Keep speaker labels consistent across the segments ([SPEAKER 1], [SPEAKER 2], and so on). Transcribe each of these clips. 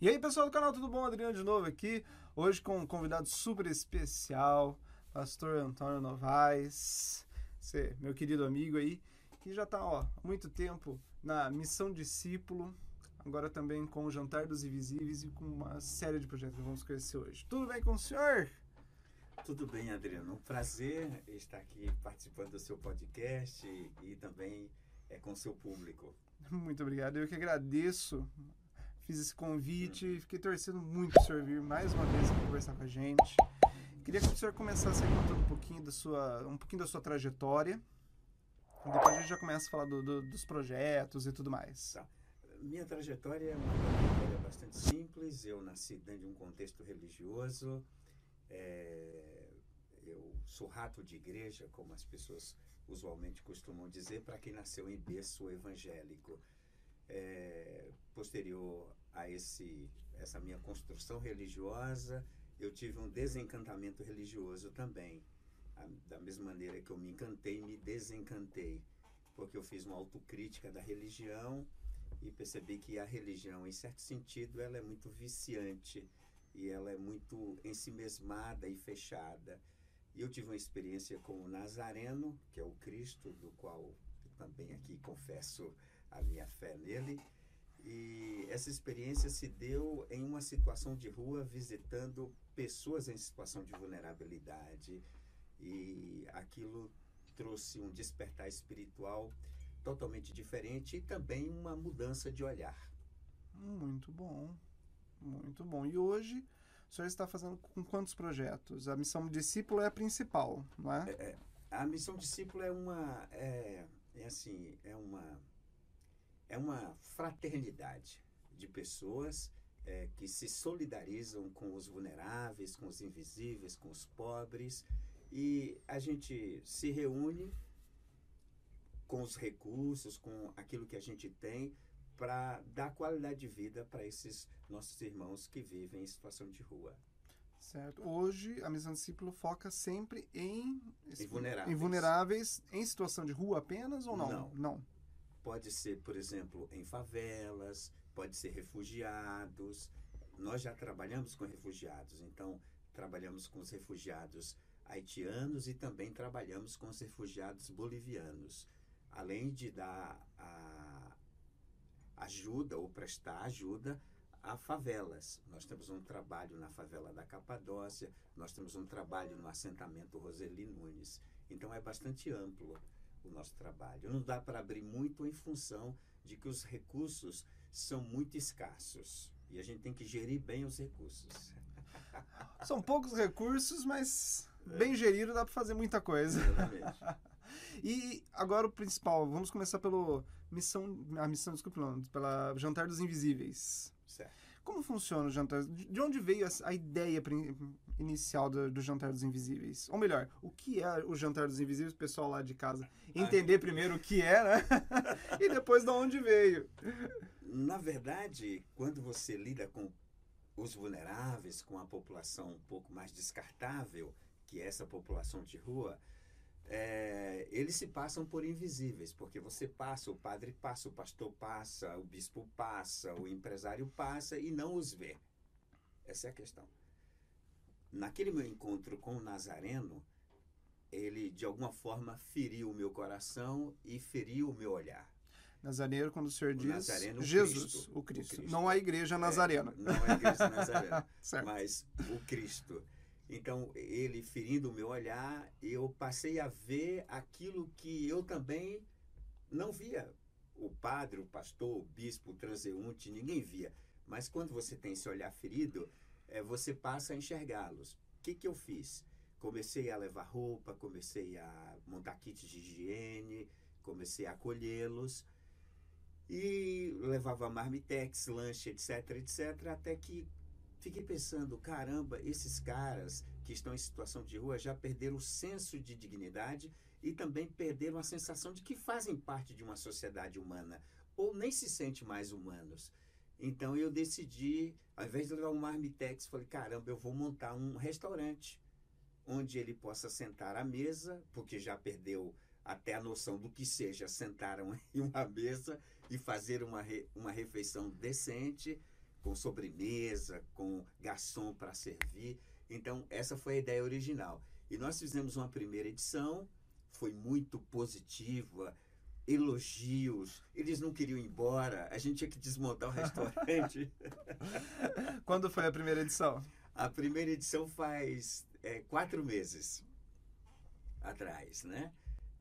[SPEAKER 1] E aí, pessoal do canal, tudo bom? Adriano de novo aqui. Hoje com um convidado super especial, pastor Antônio Novaes, você, meu querido amigo aí, que já está há muito tempo na Missão Discípulo, agora também com o Jantar dos Invisíveis e com uma série de projetos que vamos conhecer hoje. Tudo bem com o senhor?
[SPEAKER 2] Tudo bem, Adriano. Um prazer estar aqui participando do seu podcast e, e também é, com o seu público.
[SPEAKER 1] Muito obrigado. Eu que agradeço fiz esse convite, fiquei torcendo muito para o senhor vir mais uma vez conversar com a gente. Queria que o senhor começasse contando um pouquinho da sua, um pouquinho da sua trajetória. Depois a gente já começa a falar do, do, dos projetos e tudo mais.
[SPEAKER 2] Tá. Minha trajetória é uma trajetória bastante simples. Eu nasci dentro de um contexto religioso. É, eu sou rato de igreja, como as pessoas usualmente costumam dizer, para quem nasceu em berço evangélico é, posterior a esse, essa minha construção religiosa, eu tive um desencantamento religioso também. A, da mesma maneira que eu me encantei, me desencantei, porque eu fiz uma autocrítica da religião e percebi que a religião, em certo sentido, ela é muito viciante e ela é muito ensimesmada e fechada. E eu tive uma experiência com o Nazareno, que é o Cristo, do qual também aqui confesso a minha fé nele. E essa experiência se deu em uma situação de rua, visitando pessoas em situação de vulnerabilidade. E aquilo trouxe um despertar espiritual totalmente diferente e também uma mudança de olhar.
[SPEAKER 1] Muito bom, muito bom. E hoje o senhor está fazendo com quantos projetos? A missão discípulo é a principal, não é?
[SPEAKER 2] é, é a missão discípulo é uma é, é assim é uma é uma fraternidade de pessoas é, que se solidarizam com os vulneráveis, com os invisíveis, com os pobres, e a gente se reúne com os recursos, com aquilo que a gente tem, para dar qualidade de vida para esses nossos irmãos que vivem em situação de rua.
[SPEAKER 1] Certo. Hoje, a missão discípulo foca sempre em,
[SPEAKER 2] em, vulneráveis.
[SPEAKER 1] em vulneráveis em situação de rua apenas ou não?
[SPEAKER 2] Não.
[SPEAKER 1] não.
[SPEAKER 2] Pode ser, por exemplo, em favelas, pode ser refugiados. Nós já trabalhamos com refugiados, então trabalhamos com os refugiados haitianos e também trabalhamos com os refugiados bolivianos, além de dar a ajuda ou prestar ajuda a favelas. Nós temos um trabalho na favela da Capadócia, nós temos um trabalho no assentamento Roseli Nunes. Então é bastante amplo o nosso trabalho. Não dá para abrir muito em função de que os recursos são muito escassos e a gente tem que gerir bem os recursos.
[SPEAKER 1] São poucos recursos, mas bem gerido dá para fazer muita coisa.
[SPEAKER 2] Exatamente.
[SPEAKER 1] e agora o principal, vamos começar pelo missão, a missão, desculpe, não, pela Jantar dos Invisíveis.
[SPEAKER 2] Certo.
[SPEAKER 1] Como funciona o Jantar? De onde veio a, ideia inicial do, do, Jantar dos Invisíveis? Ou melhor, o que é o Jantar dos Invisíveis? O pessoal lá de casa entender primeiro o que é, né? e depois de onde veio.
[SPEAKER 2] Na verdade, quando você lida com os vulneráveis, com a população um pouco mais descartável, que é essa população de rua, é, eles se passam por invisíveis, porque você passa, o padre passa, o pastor passa, o bispo passa, o empresário passa e não os vê. Essa é a questão. Naquele meu encontro com o Nazareno, ele de alguma forma feriu o meu coração e feriu o meu olhar.
[SPEAKER 1] Nazareno, quando o senhor o diz
[SPEAKER 2] Nazareno,
[SPEAKER 1] Jesus,
[SPEAKER 2] Cristo,
[SPEAKER 1] o, Cristo.
[SPEAKER 2] o Cristo.
[SPEAKER 1] Não a igreja nazarena.
[SPEAKER 2] É, não a igreja nazarena, mas o Cristo. Então, ele ferindo o meu olhar, eu passei a ver aquilo que eu também não via. O padre, o pastor, o bispo, o transeunte, ninguém via. Mas quando você tem esse olhar ferido, é, você passa a enxergá-los. O que, que eu fiz? Comecei a levar roupa, comecei a montar kits de higiene, comecei a acolhê-los e levava marmitex, lanche, etc, etc, até que fiquei pensando, caramba, esses caras que estão em situação de rua já perderam o senso de dignidade e também perderam a sensação de que fazem parte de uma sociedade humana ou nem se sente mais humanos. Então eu decidi, ao invés de levar um marmitex, falei, caramba, eu vou montar um restaurante onde ele possa sentar à mesa, porque já perdeu até a noção do que seja sentar em uma mesa e fazer uma, re, uma refeição decente com sobremesa, com garçom para servir. Então, essa foi a ideia original. E nós fizemos uma primeira edição, foi muito positiva, elogios, eles não queriam ir embora, a gente tinha que desmontar o restaurante.
[SPEAKER 1] Quando foi a primeira edição?
[SPEAKER 2] A primeira edição faz é, quatro meses atrás, né?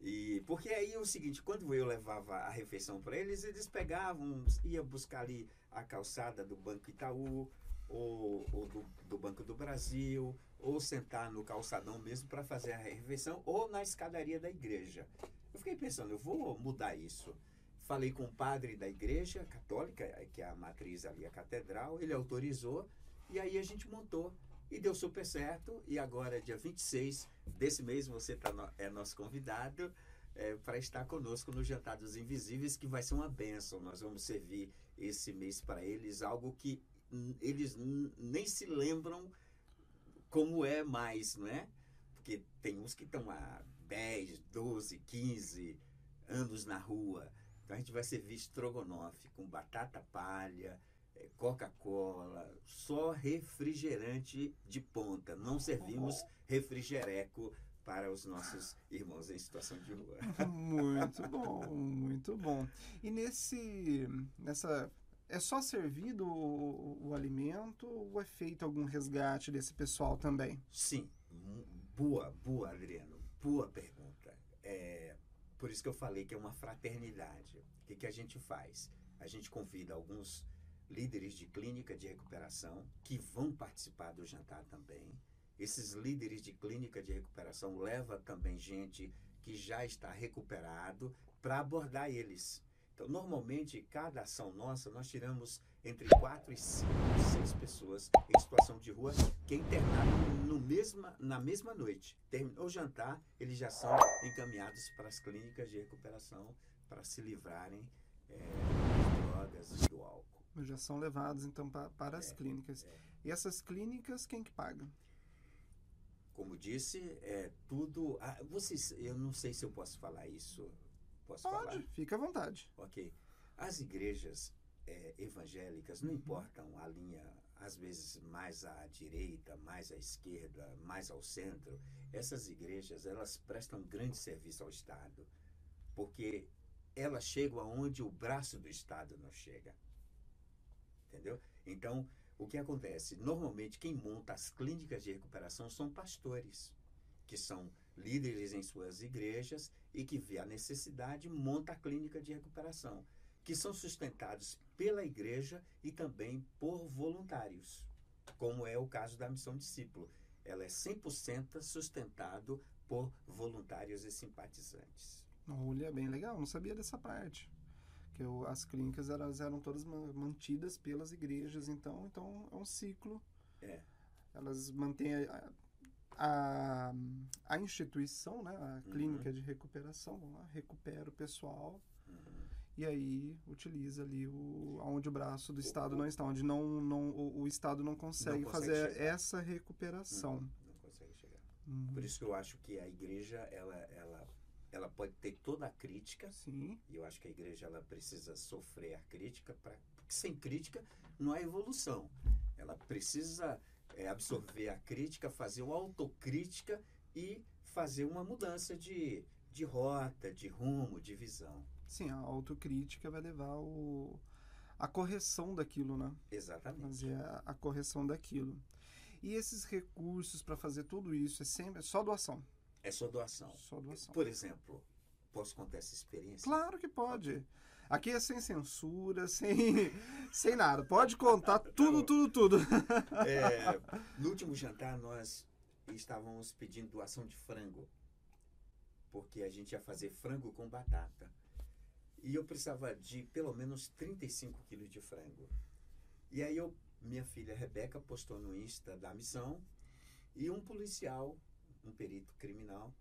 [SPEAKER 2] E porque aí é o seguinte, quando eu levava a refeição para eles, eles pegavam, ia buscar ali a calçada do Banco Itaú ou, ou do, do, Banco do Brasil, ou sentar no calçadão mesmo para fazer a refeição, ou na escadaria da igreja. Eu fiquei pensando, eu vou mudar isso. Falei com o padre da igreja católica, que é a matriz ali, a catedral, ele autorizou, e aí a gente montou. E deu super certo, e agora, dia 26 desse mês, você tá no, é nosso convidado é, para estar conosco no Jantar dos Invisíveis, que vai ser uma benção. Nós vamos servir esse mês para eles algo que eles nem se lembram como é mais, não é? Porque tem uns que estão há 10, 12, 15 anos na rua. Então a gente vai servir estrogonofe com batata palha, é, Coca-Cola, só refrigerante de ponta. Não servimos refrigereco para os nossos irmãos em situação de rua.
[SPEAKER 1] Muito bom, muito bom. E nesse, nessa é só servido o, o, alimento ou é feito algum resgate desse pessoal também?
[SPEAKER 2] Sim, boa, boa, Adriano, boa pergunta. É, por isso que eu falei que é uma fraternidade. O que, que a gente faz? A gente convida alguns líderes de clínica de recuperação que vão participar do jantar também. Esses líderes de clínica de recuperação levam também gente que já está recuperado para abordar eles. Então, normalmente, cada ação nossa, nós tiramos entre quatro e cinco, seis pessoas em situação de rua que é internado no mesma, na mesma noite. Terminou o jantar, eles já são encaminhados para as clínicas de recuperação para se livrarem é, das drogas e do álcool.
[SPEAKER 1] Já são levados, então, para, para as é, clínicas. É. E essas clínicas, quem que paga?
[SPEAKER 2] Como disse, é tudo. Ah, vocês, eu não sei se eu posso falar isso Posso
[SPEAKER 1] Pode,
[SPEAKER 2] falar?
[SPEAKER 1] fica à vontade.
[SPEAKER 2] Ok. As igrejas é, evangélicas, não uhum. importam a linha, às vezes mais à direita, mais à esquerda, mais ao centro, essas igrejas, elas prestam grande serviço ao Estado, porque elas chegam aonde o braço do Estado não chega. Entendeu? Então, o que acontece? Normalmente, quem monta as clínicas de recuperação são pastores, que são líderes em suas igrejas e que vê a necessidade monta a clínica de recuperação, que são sustentados pela igreja e também por voluntários, como é o caso da Missão Discípulo. Ela é 100% sustentado por voluntários e simpatizantes.
[SPEAKER 1] Olha, bem legal, não sabia dessa parte. Que eu, as clínicas elas eram todas mantidas pelas igrejas, então, então é um ciclo.
[SPEAKER 2] É.
[SPEAKER 1] Elas mantêm a, a, a instituição, né, a clínica uhum. de recuperação, lá, recupera o pessoal uhum. E aí utiliza ali o, onde o braço do Estado o, não está, onde não, não, o, o Estado não consegue, não consegue fazer chegar. essa recuperação. Uhum.
[SPEAKER 2] Não consegue chegar. Por isso que eu acho que a igreja, ela, ela, ela pode ter toda a crítica.
[SPEAKER 1] Sim.
[SPEAKER 2] E eu acho que a igreja ela precisa sofrer a crítica, pra, porque sem crítica não há evolução. Ela precisa é, absorver a crítica, fazer uma autocrítica e fazer uma mudança de, de rota, de rumo, de visão.
[SPEAKER 1] Sim, a autocrítica vai levar o, a correção daquilo, né?
[SPEAKER 2] Exatamente.
[SPEAKER 1] Fazer a, a correção daquilo. E esses recursos para fazer tudo isso é sempre é só doação?
[SPEAKER 2] É só doação.
[SPEAKER 1] Só doação.
[SPEAKER 2] Por exemplo, posso contar essa experiência?
[SPEAKER 1] Claro que pode. Aqui é sem censura, sem, sem nada. Pode contar tudo, tudo, tudo.
[SPEAKER 2] É, no último jantar, nós estávamos pedindo doação de frango. Porque a gente ia fazer frango com batata. E eu precisava de pelo menos 35 quilos de frango. E aí eu, minha filha Rebeca postou no Insta da missão e um policial, um perito criminal,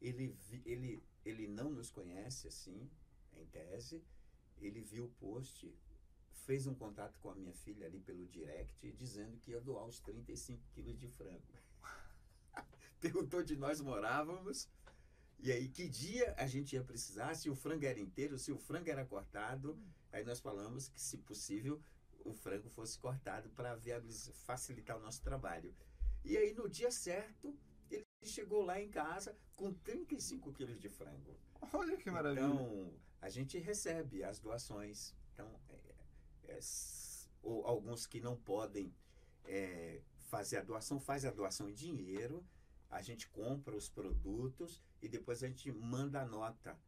[SPEAKER 2] ele, ele, ele não nos conhece assim, em tese, ele viu o post, fez um contato com a minha filha ali pelo direct, dizendo que ia doar os 35 quilos de frango. Perguntou de nós morávamos, e aí que dia a gente ia precisar, se o frango era inteiro, se o frango era cortado. Aí nós falamos que, se possível, o frango fosse cortado para facilitar o nosso trabalho. E aí, no dia certo, ele chegou lá em casa com 35 quilos de frango.
[SPEAKER 1] Olha que maravilha.
[SPEAKER 2] Então, a gente recebe as doações. Então, é, é, ou alguns que não podem é, fazer a doação, faz a doação em dinheiro, a gente compra os produtos e depois a gente manda a nota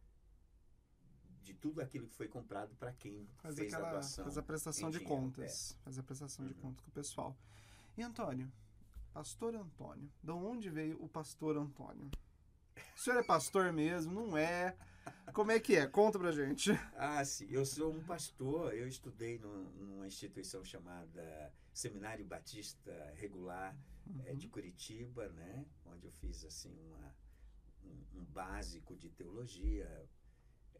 [SPEAKER 2] de tudo aquilo que foi comprado para quem faz fez aquela, a doação.
[SPEAKER 1] Faz a prestação de dinheiro, contas. É. Faz a prestação uhum. de contas com o pessoal. E Antônio, pastor Antônio, de onde veio o pastor Antônio? O senhor é pastor mesmo? Não é? Como é que é? Conta pra gente.
[SPEAKER 2] Ah, sim. Eu sou um pastor. Eu estudei no, numa instituição chamada Seminário Batista Regular uhum. é, de Curitiba, né? Onde eu fiz, assim, uma, um, básico de teologia.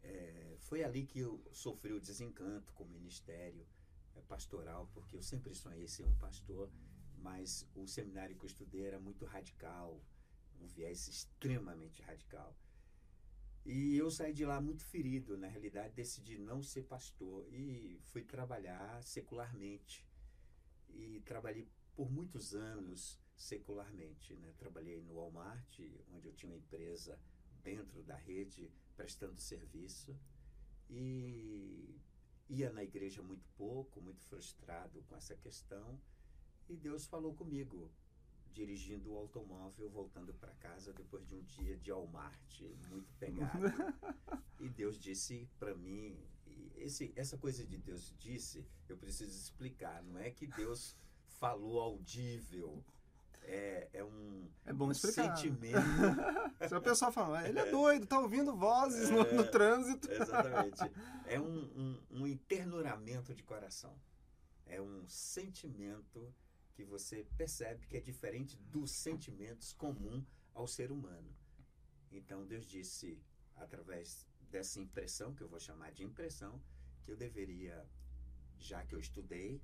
[SPEAKER 2] É, foi ali que eu sofri o desencanto com o ministério é, pastoral, porque eu sempre sonhei ser um pastor, mas o seminário que eu estudei era muito radical, um viés extremamente radical. E eu saí de lá muito ferido, na realidade decidi não ser pastor e fui trabalhar secularmente. E trabalhei por muitos anos secularmente, né? Trabalhei no Walmart, onde eu tinha uma empresa dentro da rede prestando serviço e ia na igreja muito pouco, muito frustrado com essa questão. E Deus falou comigo, dirigindo o automóvel, voltando para casa depois de um dia de Walmart, muito pegado. e Deus disse para mim, esse, essa coisa de Deus disse, eu preciso explicar. Não é que Deus falou audível. É, é um,
[SPEAKER 1] é bom
[SPEAKER 2] um
[SPEAKER 1] explicar.
[SPEAKER 2] sentimento.
[SPEAKER 1] Se o pessoal fala, ele é doido, tá ouvindo vozes no, no é, trânsito.
[SPEAKER 2] Exatamente. É um, um, um internuramento de coração. É um sentimento que você percebe que é diferente dos sentimentos comum ao ser humano. Então Deus disse, através dessa impressão, que eu vou chamar de impressão, que eu deveria, já que eu estudei,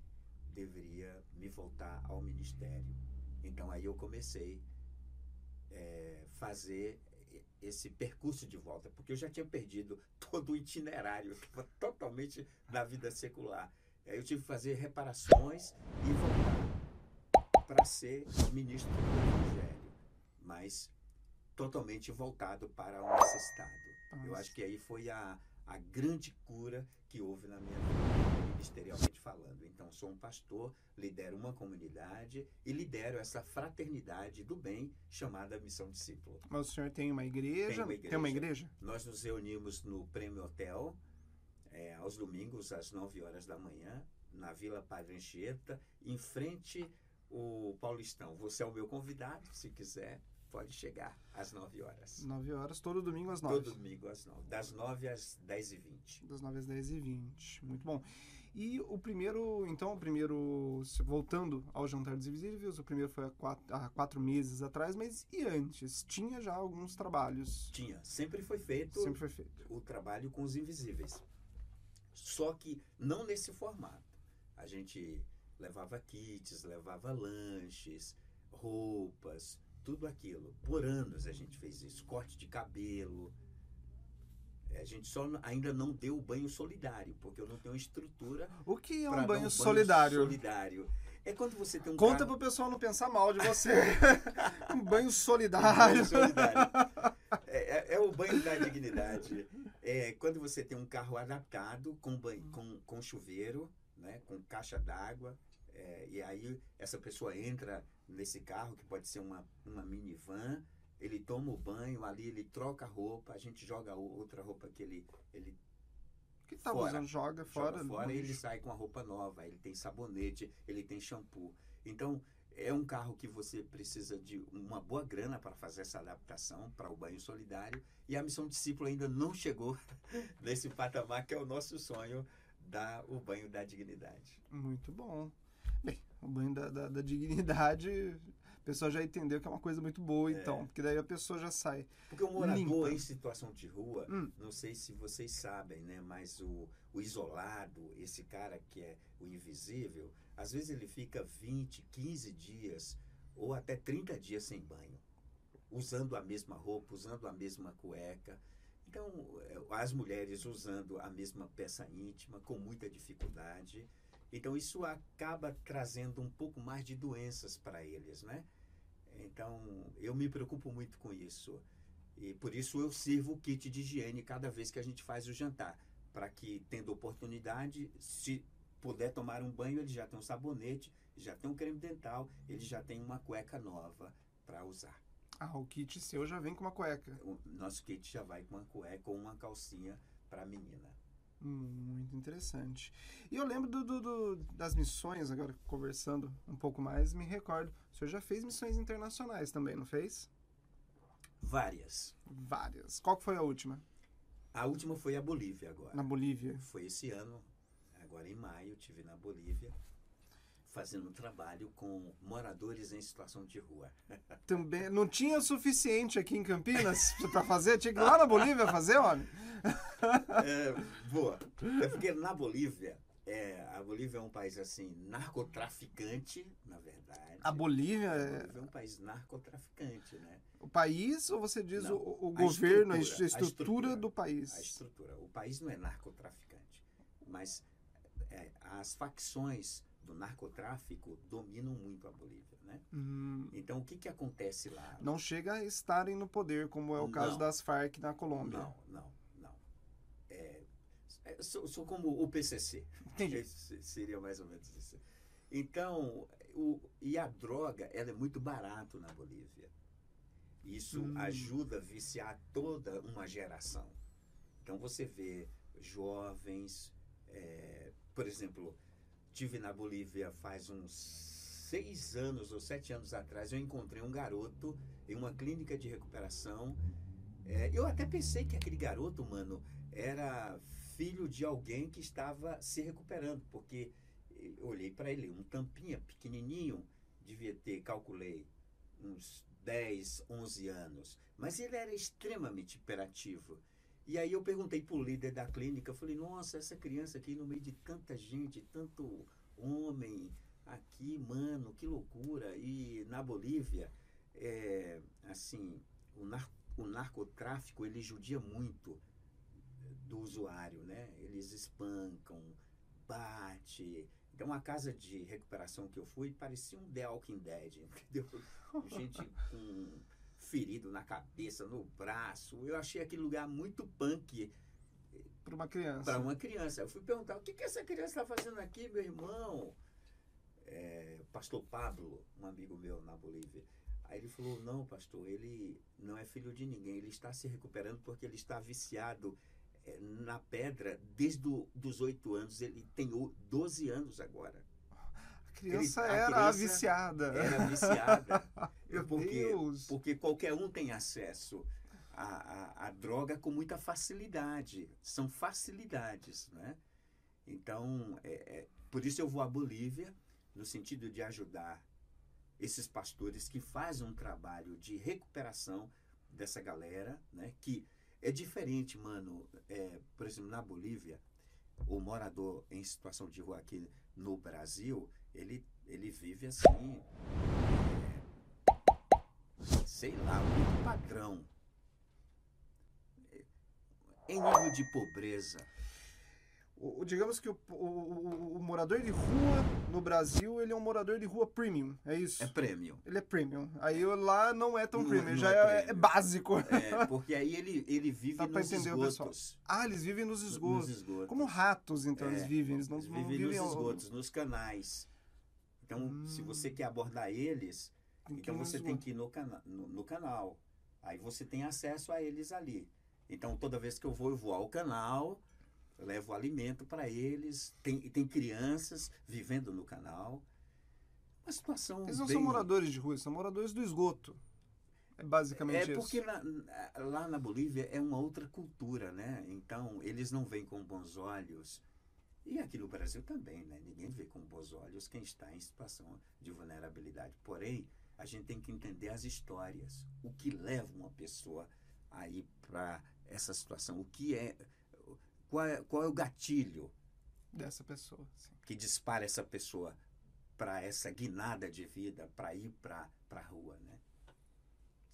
[SPEAKER 2] deveria me voltar ao ministério. Então aí eu comecei a é, fazer esse percurso de volta, porque eu já tinha perdido todo o itinerário, estava totalmente na vida secular. Aí eu tive que fazer reparações e voltar para ser ministro do Evangelho, mas totalmente voltado para o necessitado. Nossa. Eu acho que aí foi a, a grande cura que houve na minha vida, ministerialmente falando. Então, sou um pastor, lidero uma comunidade e lidero essa fraternidade do bem chamada Missão Discípulo.
[SPEAKER 1] Mas o senhor tem uma igreja? Tem uma igreja. Tem uma igreja?
[SPEAKER 2] Nós nos reunimos no Prêmio Hotel, é, aos domingos, às 9 horas da manhã, na Vila Padre Anchieta, em frente o Paulistão. Você é o meu convidado, se quiser, pode chegar às 9 horas.
[SPEAKER 1] 9 horas, todo domingo às 9.
[SPEAKER 2] Todo domingo às 9. Das 9 às 10 e 20.
[SPEAKER 1] Das 9 às 10 e 20. Muito bom. E o primeiro, então, o primeiro, voltando ao Jantar dos Invisíveis, o primeiro foi há quatro, há quatro meses atrás, mas e antes? Tinha já alguns trabalhos?
[SPEAKER 2] Tinha. Sempre foi feito.
[SPEAKER 1] Sempre foi feito.
[SPEAKER 2] O trabalho com os invisíveis. Só que não nesse formato. A gente levava kits, levava lanches, roupas, tudo aquilo. Por anos a gente fez isso, corte de cabelo. É, a gente só ainda não deu o banho solidário, porque eu não tenho estrutura.
[SPEAKER 1] O que é um banho, um banho solidário?
[SPEAKER 2] solidário? É quando você tem um
[SPEAKER 1] Conta
[SPEAKER 2] carro...
[SPEAKER 1] pro pessoal não pensar mal de você. um banho solidário. Um banho solidário.
[SPEAKER 2] É, é, é, o banho da dignidade. É quando você tem um carro adaptado com, banho, com, com chuveiro, né, com caixa d'água, é, e aí essa pessoa entra nesse carro, que pode ser uma, uma minivan, ele toma o banho, ali ele troca a roupa, a gente joga outra roupa que ele. ele
[SPEAKER 1] que tá fora, usando, joga fora.
[SPEAKER 2] Joga fora e ele sai com a roupa nova, ele tem sabonete, ele tem shampoo. Então, é um carro que você precisa de uma boa grana para fazer essa adaptação para o banho solidário. E a missão discípulo ainda não chegou nesse patamar que é o nosso sonho, dar o banho da dignidade.
[SPEAKER 1] Muito bom. Bem, o banho da, da, da dignidade, pessoa já entendeu que é uma coisa muito boa, é. então, porque daí a pessoa já sai.
[SPEAKER 2] Porque o morador limpa. em situação de rua, hum. não sei se vocês sabem, né? Mas o, o isolado, esse cara que é o invisível, às vezes ele fica 20, 15 dias ou até 30 dias sem banho, usando a mesma roupa, usando a mesma cueca. Então, é, as mulheres usando a mesma peça íntima com muita dificuldade. Então isso acaba trazendo um pouco mais de doenças para eles, né? Então eu me preocupo muito com isso. E por isso eu sirvo o kit de higiene cada vez que a gente faz o jantar, para que tendo oportunidade, se puder tomar um banho, ele já tem um sabonete, já tem um creme dental, ele já tem uma cueca nova para usar.
[SPEAKER 1] Ah, o kit seu já vem com uma cueca.
[SPEAKER 2] O nosso kit já vai com uma cueca ou uma calcinha para a menina.
[SPEAKER 1] Muito interessante. E eu lembro do, do, do, das missões, agora conversando um pouco mais, me recordo. O senhor já fez missões internacionais também, não fez?
[SPEAKER 2] Várias.
[SPEAKER 1] Várias. Qual foi a última?
[SPEAKER 2] A última foi a Bolívia agora.
[SPEAKER 1] Na Bolívia.
[SPEAKER 2] Foi esse ano, agora em maio, tive na Bolívia fazendo um trabalho com moradores em situação de rua.
[SPEAKER 1] Também não tinha o suficiente aqui em Campinas para fazer, tinha que ir lá na Bolívia fazer, homem.
[SPEAKER 2] É, boa. É porque na Bolívia, é, a Bolívia é um país assim narcotraficante, na verdade.
[SPEAKER 1] A Bolívia
[SPEAKER 2] A
[SPEAKER 1] é
[SPEAKER 2] Bolívia é um país narcotraficante, né?
[SPEAKER 1] o país ou você diz
[SPEAKER 2] Não,
[SPEAKER 1] o, o
[SPEAKER 2] a
[SPEAKER 1] governo, a
[SPEAKER 2] estrutura,
[SPEAKER 1] est- a
[SPEAKER 2] a
[SPEAKER 1] estrutura
[SPEAKER 2] estrutura.
[SPEAKER 1] do país?
[SPEAKER 2] A estrutura. O país não é narcotraficante, mas é, as facções do narcotráfico dominam muito a Bolívia, né?
[SPEAKER 1] Hum,
[SPEAKER 2] Então o que que acontece lá?
[SPEAKER 1] não chega a estarem no poder, como é o caso
[SPEAKER 2] Não.
[SPEAKER 1] das Farc na Colômbia.
[SPEAKER 2] Não, não, não. É, é, sou, sou como o PCC.
[SPEAKER 1] Entendi.
[SPEAKER 2] Seria mais ou menos isso. Então, o, e a droga, ela é muito barato na Bolívia. Isso
[SPEAKER 1] Hum.
[SPEAKER 2] ajuda a viciar toda uma geração. Então, você vê jovens, é, por exemplo, tive na Bolívia faz uns seis anos ou sete anos atrás, eu encontrei um garoto em uma clínica de recuperação. É, eu até pensei que aquele garoto, mano, era filho de alguém que estava se recuperando, porque eu olhei para ele, um tampinha pequenininho, devia ter, calculei, uns 10, 11 anos, mas ele era extremamente hiperativo. E aí eu perguntei para o líder da clínica, eu falei, nossa, essa criança aqui no meio de tanta gente, tanto homem aqui, mano, que loucura. E na Bolívia, é, assim, o, nar o narcotráfico, ele judia muito do usuário, né? Eles espancam, bate. Então, a casa de recuperação que eu fui parecia um The Walking Dead, entendeu? Gente com ferido na cabeça, no braço. Eu achei aquele lugar muito punk
[SPEAKER 1] Para uma criança.
[SPEAKER 2] para uma criança. Eu fui perguntar: o que, que essa criança está fazendo aqui, meu irmão? É, pastor Pablo, um amigo meu na Bolívia. Aí ele falou: não, pastor, ele não é filho de ninguém. Ele está se recuperando porque ele está viciado é, na pedra desde dos oito anos. Ele tem o- 12 anos agora.
[SPEAKER 1] A criança
[SPEAKER 2] a
[SPEAKER 1] era a
[SPEAKER 2] criança
[SPEAKER 1] viciada.
[SPEAKER 2] Era viciada. Porque,
[SPEAKER 1] Deus.
[SPEAKER 2] porque qualquer um tem acesso à, à, à droga com muita facilidade. São facilidades, né? Então, é, é, por isso eu vou à Bolívia, no sentido de ajudar esses pastores que fazem um trabalho de recuperação dessa galera, né? Que é diferente, mano. É, por exemplo, na Bolívia, o morador em situação de rua aqui no Brasil, ele, ele vive assim, é, sei lá, muito padrão. É, Em nível de pobreza.
[SPEAKER 1] O, digamos que o, o- o- morador de rua no Brasil, ele é um morador de rua premium, é isso?
[SPEAKER 2] É prêmio.
[SPEAKER 1] Ele é premium. Aí lá não é tão
[SPEAKER 2] Não-
[SPEAKER 1] premium,
[SPEAKER 2] não
[SPEAKER 1] já
[SPEAKER 2] é
[SPEAKER 1] é,
[SPEAKER 2] premium.
[SPEAKER 1] é básico.
[SPEAKER 2] É, porque aí ele, ele vive
[SPEAKER 1] Dá
[SPEAKER 2] nos esgotos.
[SPEAKER 1] Ah, eles vivem nos esgotos.
[SPEAKER 2] Nos esgotos.
[SPEAKER 1] Como ratos, então,
[SPEAKER 2] É,
[SPEAKER 1] eles vivem. Eles não,
[SPEAKER 2] Eles
[SPEAKER 1] não
[SPEAKER 2] vivem
[SPEAKER 1] vivem
[SPEAKER 2] nos
[SPEAKER 1] ao-
[SPEAKER 2] esgotos, nos canais. Então, se
[SPEAKER 1] Hum.
[SPEAKER 2] você quer abordar eles, então você tem que ir no, cana no, no canal. Aí você tem acesso a eles ali. Então, toda vez que eu vou, eu vou ao canal, levo alimento para eles. Tem, tem crianças vivendo no canal. Uma situação
[SPEAKER 1] Eles não
[SPEAKER 2] bem...
[SPEAKER 1] são moradores de rua, são moradores do esgoto. É basicamente
[SPEAKER 2] É
[SPEAKER 1] isso.
[SPEAKER 2] porque na- lá na Bolívia é uma outra cultura, né? Então, eles não veem com bons olhos. E aqui no Brasil também, né? Ninguém vê com bons olhos quem está em situação de vulnerabilidade. Porém, a gente tem que entender as histórias. O que leva uma pessoa a ir para essa situação? O que é qual, é. qual é o gatilho
[SPEAKER 1] Dessa pessoa. sim.
[SPEAKER 2] que dispara essa pessoa para essa guinada de vida, para ir para a rua, né?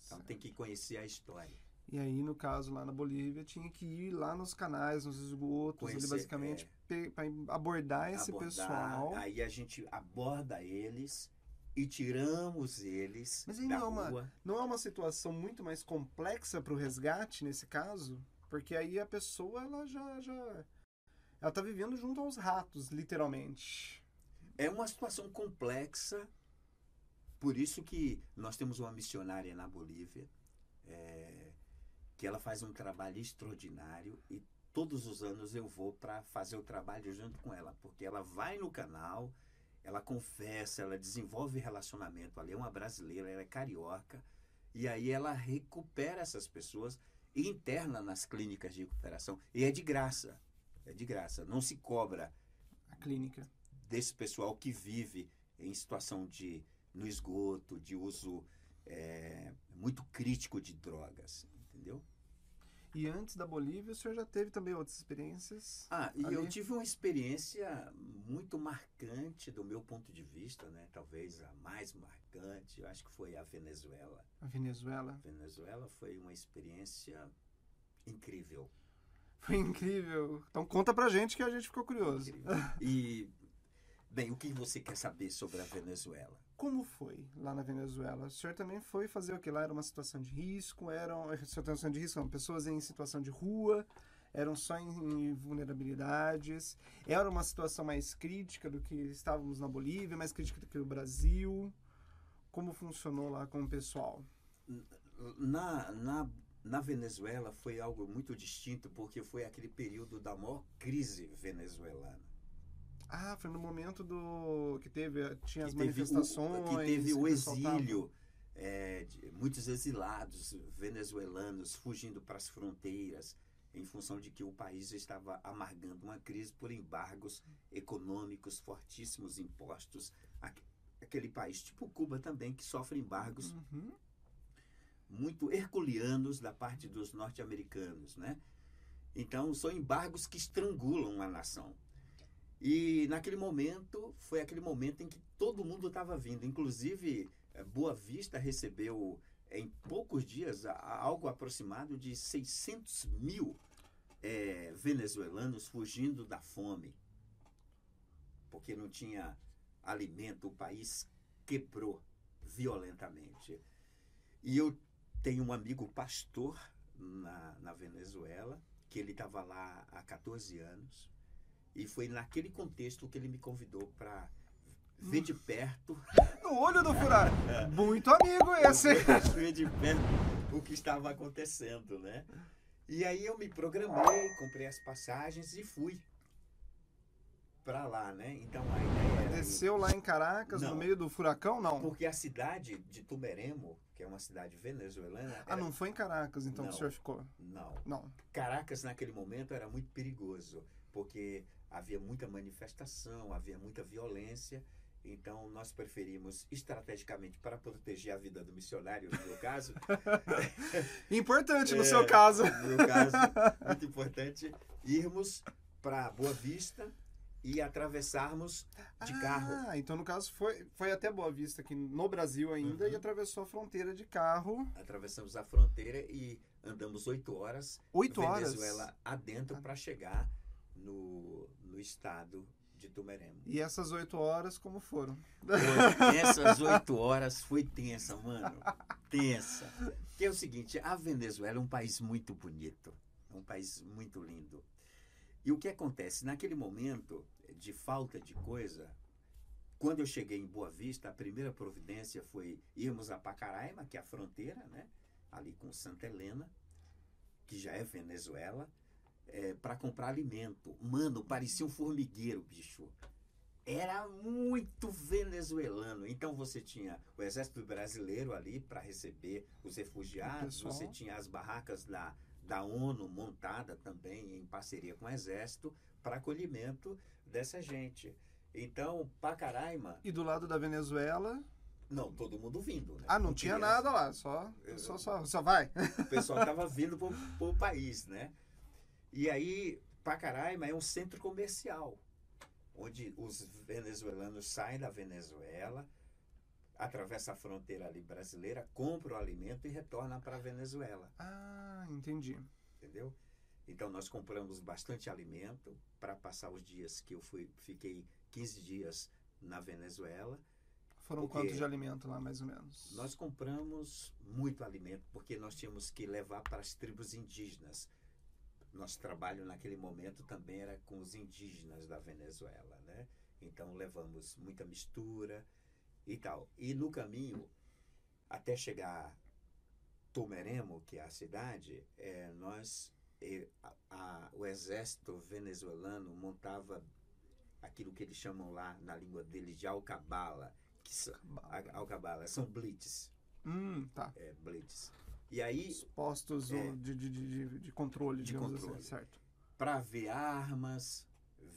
[SPEAKER 2] Então
[SPEAKER 1] Certo.
[SPEAKER 2] tem que conhecer a história.
[SPEAKER 1] E aí, no caso, lá na Bolívia, tinha que ir lá nos canais, nos esgotos,
[SPEAKER 2] Conhecer,
[SPEAKER 1] basicamente,
[SPEAKER 2] é.
[SPEAKER 1] abordar esse
[SPEAKER 2] abordar,
[SPEAKER 1] pessoal.
[SPEAKER 2] Aí a gente aborda eles e tiramos eles
[SPEAKER 1] Mas aí
[SPEAKER 2] da
[SPEAKER 1] não é uma-
[SPEAKER 2] rua.
[SPEAKER 1] Não é uma situação muito mais complexa para o resgate nesse caso? Porque aí a pessoa ela já, já ela tá vivendo junto aos ratos, literalmente.
[SPEAKER 2] É uma situação complexa, por isso que nós temos uma missionária na Bolívia, é, que ela faz um trabalho extraordinário e todos os anos eu vou para fazer o trabalho junto com ela, porque ela vai no canal, ela confessa, ela desenvolve relacionamento ali, é uma brasileira, ela é carioca, e aí ela recupera essas pessoas e interna nas clínicas de recuperação, e é de graça, é de graça, não se cobra
[SPEAKER 1] A clínica.
[SPEAKER 2] desse pessoal que vive em situação de no esgoto, de uso é, muito crítico de drogas, entendeu?
[SPEAKER 1] E antes da Bolívia, o senhor já teve também outras experiências?
[SPEAKER 2] Ah, e eu tive uma experiência muito marcante do meu ponto de vista, né? Talvez a mais marcante, eu acho que foi a Venezuela.
[SPEAKER 1] A Venezuela.
[SPEAKER 2] A Venezuela foi uma experiência incrível.
[SPEAKER 1] Foi incrível. Então conta pra gente que a gente ficou curioso.
[SPEAKER 2] incrível. E bem, o que você quer saber sobre a Venezuela?
[SPEAKER 1] Como foi lá na Venezuela? O senhor também foi fazer o que lá? Era uma situação de risco? Eram situação de risco? Pessoas em situação de rua? Eram só em vulnerabilidades? Era uma situação mais crítica do que estávamos na Bolívia, mais crítica do que no Brasil? Como funcionou lá com o pessoal?
[SPEAKER 2] Na, na, na Venezuela foi algo muito distinto, porque foi aquele período da maior crise venezuelana.
[SPEAKER 1] Ah, foi no momento do que teve tinha as
[SPEAKER 2] que teve o,
[SPEAKER 1] manifestações,
[SPEAKER 2] que teve o
[SPEAKER 1] que pessoal tava-
[SPEAKER 2] exílio, é, de muitos exilados venezuelanos fugindo para as fronteiras, em função de que o país estava amargando uma crise por embargos econômicos, fortíssimos impostos. Aque- Aquele país, tipo Cuba também, que sofre embargos
[SPEAKER 1] Uhum.
[SPEAKER 2] muito herculeanos da parte dos norte-americanos, né? Então, são embargos que estrangulam a nação. E naquele momento, foi aquele momento em que todo mundo estava vindo. Inclusive, eh, Boa Vista recebeu, em poucos dias, algo aproximado de 600 mil eh, venezuelanos fugindo da fome. Porque não tinha alimento, o país quebrou violentamente. E eu tenho um amigo pastor na, na Venezuela, que ele estava lá há 14 anos. E foi naquele contexto que ele me convidou para ver de perto,
[SPEAKER 1] No olho do furado. Muito amigo esse.
[SPEAKER 2] ver de perto o que estava acontecendo, né? E aí eu me programei, comprei as passagens e fui para lá, né? Então a ideia era
[SPEAKER 1] Desceu lá em Caracas, no
[SPEAKER 2] Não.
[SPEAKER 1] meio do furacão? Não.
[SPEAKER 2] porque a cidade de Tumeremo, que é uma cidade venezuelana,
[SPEAKER 1] Ah,
[SPEAKER 2] era-
[SPEAKER 1] não foi em Caracas então que o
[SPEAKER 2] Não.
[SPEAKER 1] senhor ficou?
[SPEAKER 2] não.
[SPEAKER 1] Não.
[SPEAKER 2] Caracas naquele momento era muito perigoso, porque havia muita manifestação, havia muita violência. Então nós preferimos estrategicamente para proteger a vida do missionário, no meu caso,
[SPEAKER 1] Importante no
[SPEAKER 2] É.
[SPEAKER 1] seu caso.
[SPEAKER 2] no meu caso, muito importante irmos para Boa Vista e atravessarmos de carro.
[SPEAKER 1] Ah, então no caso foi, foi até Boa Vista, aqui no Brasil ainda,
[SPEAKER 2] Uhum.
[SPEAKER 1] e atravessou a fronteira de carro.
[SPEAKER 2] Atravessamos a fronteira e andamos oito horas
[SPEAKER 1] Oito horas.
[SPEAKER 2] Venezuela adentro para chegar no, no estado de Tumeremo.
[SPEAKER 1] E essas oito horas, como foram?
[SPEAKER 2] Essas oito horas foi tensa, mano. Tensa. Que é o seguinte, a Venezuela é um país muito bonito. É um país muito lindo. E o que acontece? Naquele momento de falta de coisa, quando eu cheguei em Boa Vista, a primeira providência foi irmos a Pacaraima, que é a fronteira, né? Ali com Santa Helena, que já é Venezuela, para comprar alimento. Mano, parecia um formigueiro, bicho era muito venezuelano. Então você tinha o exército brasileiro ali para receber os refugiados, você tinha as barracas da, da ONU montada também em parceria com o exército para acolhimento dessa gente. Então, Pacaraima,
[SPEAKER 1] E do lado da Venezuela.
[SPEAKER 2] não, todo mundo vindo. Né?
[SPEAKER 1] Ah, não tinha nada lá, só,
[SPEAKER 2] Eu-
[SPEAKER 1] só, só, só vai.
[SPEAKER 2] O pessoal estava vindo para o país, né? E aí, Pacaraima é um centro comercial, onde os venezuelanos saem da Venezuela, atravessam a fronteira ali brasileira, compram o alimento e retornam para a Venezuela,
[SPEAKER 1] Ah, entendi.
[SPEAKER 2] entendeu? Então nós compramos bastante alimento para passar os dias que eu fui, fiquei 15 dias na Venezuela.
[SPEAKER 1] Foram quantos de alimento lá, mais ou menos?
[SPEAKER 2] Nós compramos muito alimento porque nós tínhamos que levar para as tribos indígenas. Nosso trabalho naquele momento também era com os indígenas da Venezuela, né? Então levamos muita mistura e tal. E no caminho, até chegar Tomeremo, que é a cidade, eh, nós, eh, a- a- o exército venezuelano montava aquilo que eles chamam lá na língua deles de alcabala, que são, alcabala, são blitz,
[SPEAKER 1] Hum, tá.
[SPEAKER 2] é, blitz. E aí,
[SPEAKER 1] Os postos
[SPEAKER 2] É.
[SPEAKER 1] de, de, de, de- controle,
[SPEAKER 2] De
[SPEAKER 1] digamos
[SPEAKER 2] controle.
[SPEAKER 1] assim, certo.
[SPEAKER 2] para ver armas,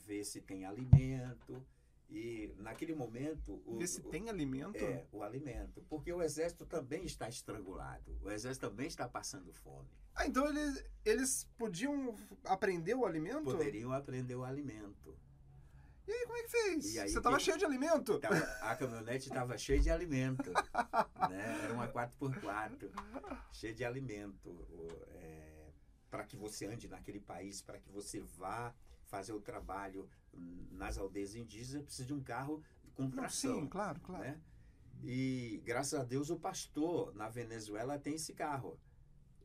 [SPEAKER 2] ver se tem alimento, e naquele momento... O,
[SPEAKER 1] Ver se tem alimento.
[SPEAKER 2] É, o alimento. Porque o exército também está estrangulado. O exército também está passando fome.
[SPEAKER 1] Ah, então eles, eles podiam aprender o alimento?
[SPEAKER 2] Poderiam aprender o alimento.
[SPEAKER 1] E aí, como é que fez?
[SPEAKER 2] Aí,
[SPEAKER 1] Você tava cheio de alimento?
[SPEAKER 2] Tava- a caminhonete estava cheia de alimento. né? Era uma 4x4, cheia de alimento. para que você ande naquele país, para que você vá fazer o trabalho nas aldeias indígenas, precisa de um carro com
[SPEAKER 1] Não,
[SPEAKER 2] tração.
[SPEAKER 1] sim, claro, claro.
[SPEAKER 2] né? E graças a Deus o pastor na Venezuela tem esse carro.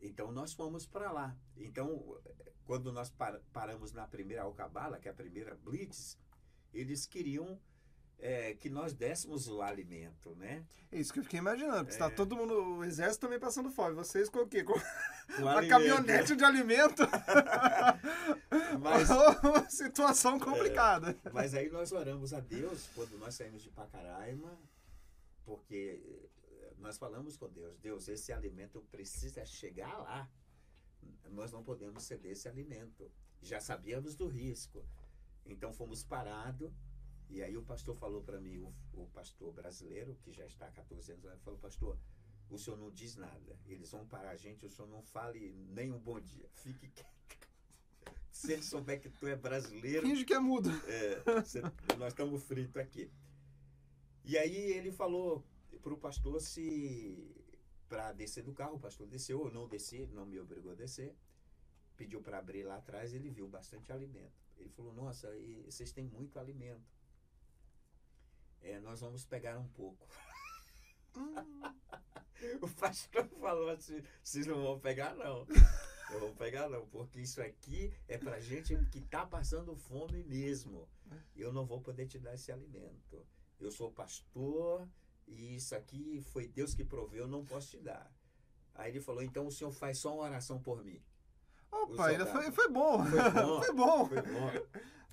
[SPEAKER 2] Então nós fomos para lá. Então quando nós par- paramos na primeira Alcabala, que é a primeira Blitz, eles queriam é, que nós dessemos o alimento, né?
[SPEAKER 1] É isso que eu fiquei imaginando, porque
[SPEAKER 2] É.
[SPEAKER 1] está todo mundo, o exército também passando fome. Vocês com o quê? Com
[SPEAKER 2] O
[SPEAKER 1] uma
[SPEAKER 2] alimento,
[SPEAKER 1] caminhonete de alimento?
[SPEAKER 2] Mas,
[SPEAKER 1] Situação complicada.
[SPEAKER 2] mas aí nós oramos a Deus quando nós saímos de Pacaraima, porque eh, nós falamos com Deus, Deus, esse alimento precisa chegar lá. Nós não podemos ceder esse alimento. Já sabíamos do risco. Então fomos parados. E aí o pastor falou para mim, o, o pastor brasileiro, que já está há 14 anos, falou, pastor, o senhor não diz nada. Eles vão parar a gente, o senhor não fale nem um bom dia. Fique quieto. Se ele souber que tu é brasileiro,
[SPEAKER 1] Finge que é mudo.
[SPEAKER 2] é, nós estamos fritos aqui. E aí ele falou para o pastor se para descer do carro, o pastor desceu, eu não desci, não me obrigou a descer. Pediu para abrir lá atrás, ele viu bastante alimento. Ele falou: Nossa, e vocês têm muito alimento. É, nós vamos pegar um pouco.
[SPEAKER 1] Hum,
[SPEAKER 2] O pastor falou assim: vocês não vão pegar, não. Não vão pegar, não, porque isso aqui é pra gente que tá passando fome mesmo. Eu não vou poder te dar esse alimento. Eu sou pastor e isso aqui foi Deus que proveu, eu não posso te dar. Aí ele falou: então o senhor faz só uma oração por mim.
[SPEAKER 1] Opa, ainda foi, foi bom.
[SPEAKER 2] Foi bom.
[SPEAKER 1] Foi bom.
[SPEAKER 2] Foi bom.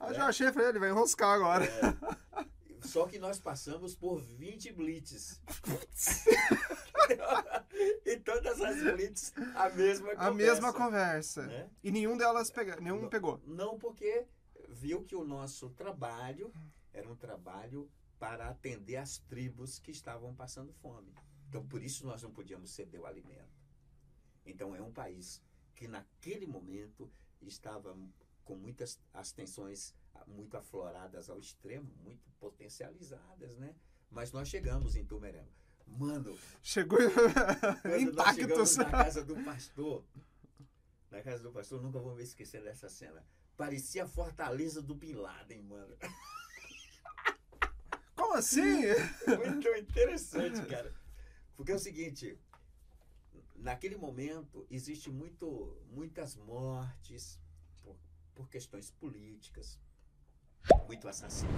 [SPEAKER 1] Eu já achei, falei, ele vai enroscar agora.
[SPEAKER 2] É. Só que nós passamos por 20 blitz. e todas as blitz, a mesma
[SPEAKER 1] A
[SPEAKER 2] conversa.
[SPEAKER 1] mesma conversa.
[SPEAKER 2] né?
[SPEAKER 1] E nenhum delas pega, nenhum
[SPEAKER 2] Não.
[SPEAKER 1] pegou.
[SPEAKER 2] Não, porque viu que o nosso trabalho era um trabalho para atender as tribos que estavam passando fome. Então, por isso nós não podíamos ceder o alimento. Então, é um país que naquele momento estava com muitas as tensões muito afloradas ao extremo, muito potencializadas, né? Mas nós chegamos em Tumerema. Mano,
[SPEAKER 1] Chegou intactos.
[SPEAKER 2] na casa do pastor, na casa do pastor, nunca vou me esquecer dessa cena. Parecia a fortaleza do Bin Laden, mano.
[SPEAKER 1] Como assim?
[SPEAKER 2] Muito interessante, cara. Porque é o seguinte, naquele momento existe muito, muitas mortes por, por questões políticas, muito assassinato.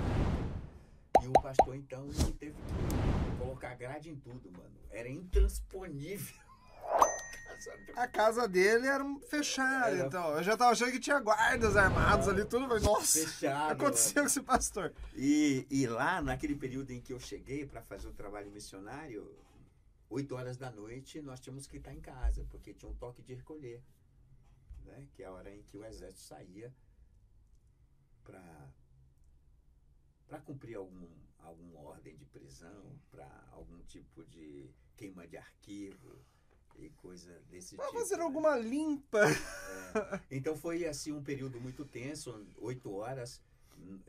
[SPEAKER 2] E o pastor, então, ele teve que colocar grade em tudo, mano. Era intransponível.
[SPEAKER 1] A casa dele era fechada,
[SPEAKER 2] Era-
[SPEAKER 1] então. Eu já tava achando que tinha guardas armados ali, tudo. Mas, nossa,
[SPEAKER 2] Fechado.
[SPEAKER 1] aconteceu com esse pastor?
[SPEAKER 2] E, e lá, naquele período em que eu cheguei para fazer o trabalho missionário, 8 horas da noite, nós tínhamos que estar em casa, porque tinha um toque de recolher, né? que é a hora em que o exército saía para para cumprir algum, alguma ordem de prisão, para algum tipo de queima de arquivo e coisa desse
[SPEAKER 1] Pra
[SPEAKER 2] tipo.
[SPEAKER 1] fazer
[SPEAKER 2] né?
[SPEAKER 1] alguma limpa.
[SPEAKER 2] É. Então foi assim um período muito tenso, oito horas.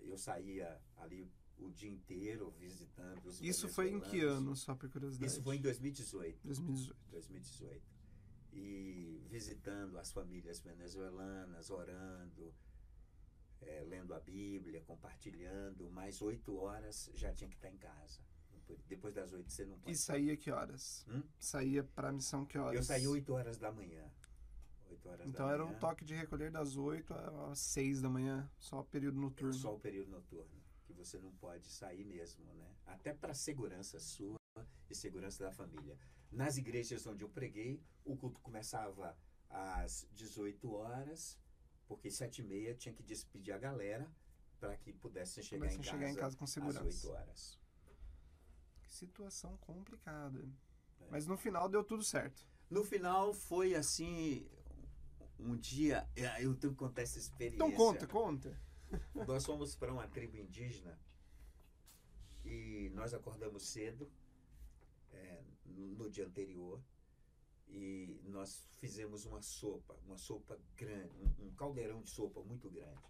[SPEAKER 2] Eu saía ali o dia inteiro visitando os
[SPEAKER 1] Isso foi em que ano, só por curiosidade?
[SPEAKER 2] Isso foi em 2018.
[SPEAKER 1] 2018.
[SPEAKER 2] 2018. e visitando as famílias venezuelanas, orando, é, lendo a Bíblia, compartilhando. Mais oito horas já tinha que estar em casa. Depois das oito você não pode.
[SPEAKER 1] E saía que horas?
[SPEAKER 2] Hum?
[SPEAKER 1] Saía para a missão que horas?
[SPEAKER 2] Eu saí oito horas da manhã. 8 horas
[SPEAKER 1] então era
[SPEAKER 2] manhã,
[SPEAKER 1] um toque de recolher das 8 às 6 da manhã, só período noturno.
[SPEAKER 2] Só o período noturno, você não pode sair mesmo, né? Até para segurança sua e segurança da família. Nas igrejas onde eu preguei, o culto começava às 18 horas, porque sete e meia tinha que despedir a galera para que pudessem chegar, em, casa
[SPEAKER 1] chegar em casa com segurança.
[SPEAKER 2] às 8 horas.
[SPEAKER 1] Que situação complicada.
[SPEAKER 2] É.
[SPEAKER 1] Mas no final deu tudo certo.
[SPEAKER 2] No final foi assim, um dia, é, eu tenho que contar essa experiência.
[SPEAKER 1] Então conta, conta.
[SPEAKER 2] Nós fomos para uma tribo indígena e nós acordamos cedo é, no dia anterior e nós fizemos uma sopa, uma sopa grande, um, um caldeirão de sopa muito grande,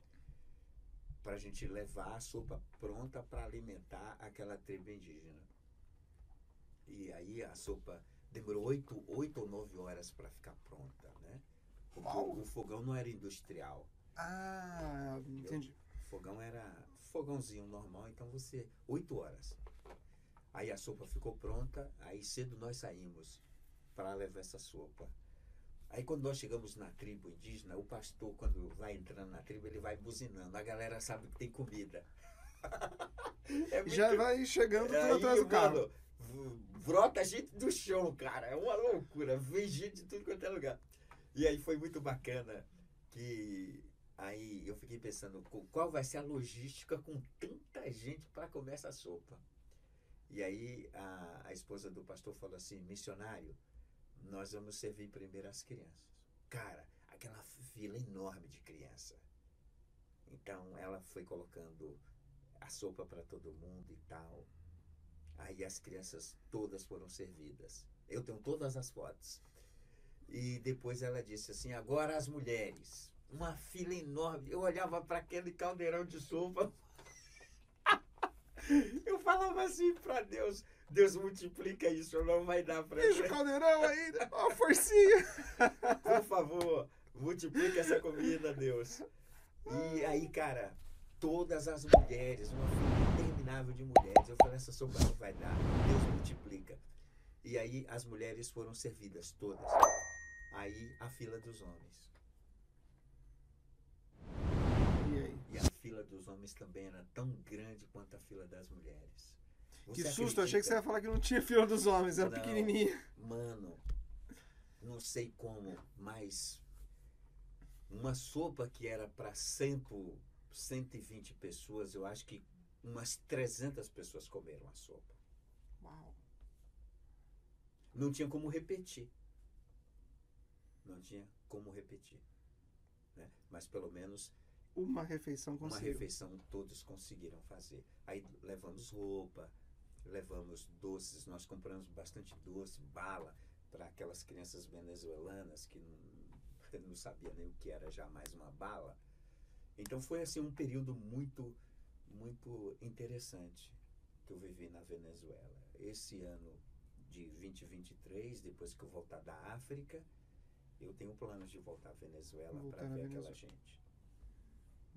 [SPEAKER 2] para a gente levar a sopa pronta para alimentar aquela tribo indígena. E aí a sopa demorou oito, oito ou nove horas para ficar pronta, né? Porque o fogão não era industrial.
[SPEAKER 1] Ah, entendi.
[SPEAKER 2] O fogão era fogãozinho normal, então você. oito horas. Aí a sopa ficou pronta, aí cedo nós saímos para levar essa sopa. Aí quando nós chegamos na tribo indígena, o pastor, quando vai entrando na tribo, ele vai buzinando. A galera sabe que tem comida. É muito-
[SPEAKER 1] Já vai chegando tudo atrás do carro.
[SPEAKER 2] mano, brota gente do chão, cara. É uma loucura. Vem gente de tudo quanto é lugar. E aí foi muito bacana que aí eu fiquei pensando qual vai ser a logística com tanta gente para comer essa sopa. E aí a, a esposa do pastor falou assim, missionário, nós vamos servir primeiro as crianças. Cara, aquela fila enorme de criança. Então ela foi colocando a sopa para todo mundo e tal. Aí as crianças todas foram servidas. Eu tenho todas as fotos. E depois ela disse assim: agora as mulheres. Uma fila enorme. Eu olhava para aquele caldeirão de sopa. Eu falava assim para Deus: Deus multiplica isso, não vai dar para
[SPEAKER 1] Deixa o caldeirão aí, ó, forcinha.
[SPEAKER 2] Por favor, multiplica essa comida, Deus. E aí, cara, todas as mulheres, uma fila interminável de mulheres. Eu falei, essa sopa não vai dar. Deus multiplica. E aí as mulheres foram servidas todas. Aí a fila dos homens.
[SPEAKER 1] E
[SPEAKER 2] a fila dos homens também era tão grande quanto a fila das mulheres.
[SPEAKER 1] Que
[SPEAKER 2] Você
[SPEAKER 1] susto, eu achei que você
[SPEAKER 2] acredita?
[SPEAKER 1] ia falar que não tinha fila dos homens, era
[SPEAKER 2] Não.
[SPEAKER 1] pequenininha.
[SPEAKER 2] Mano, não sei como, mas uma sopa que era para 120 pessoas, eu acho que umas 300 pessoas comeram a sopa.
[SPEAKER 1] Uau.
[SPEAKER 2] Não tinha como repetir. Não tinha como repetir. Né? Mas pelo menos
[SPEAKER 1] Uma refeição
[SPEAKER 2] uma
[SPEAKER 1] conseguiu.
[SPEAKER 2] refeição todos conseguiram fazer. Aí levamos roupa, levamos doces, nós compramos bastante doce, bala para aquelas crianças venezuelanas que não, não sabia nem o que era jamais uma bala. Então foi assim um período muito muito interessante que eu vivi na Venezuela. Esse ano de 2023, depois que eu voltar da África, eu tenho planos de voltar à Venezuela para ver aquela
[SPEAKER 1] Venezuela.
[SPEAKER 2] gente.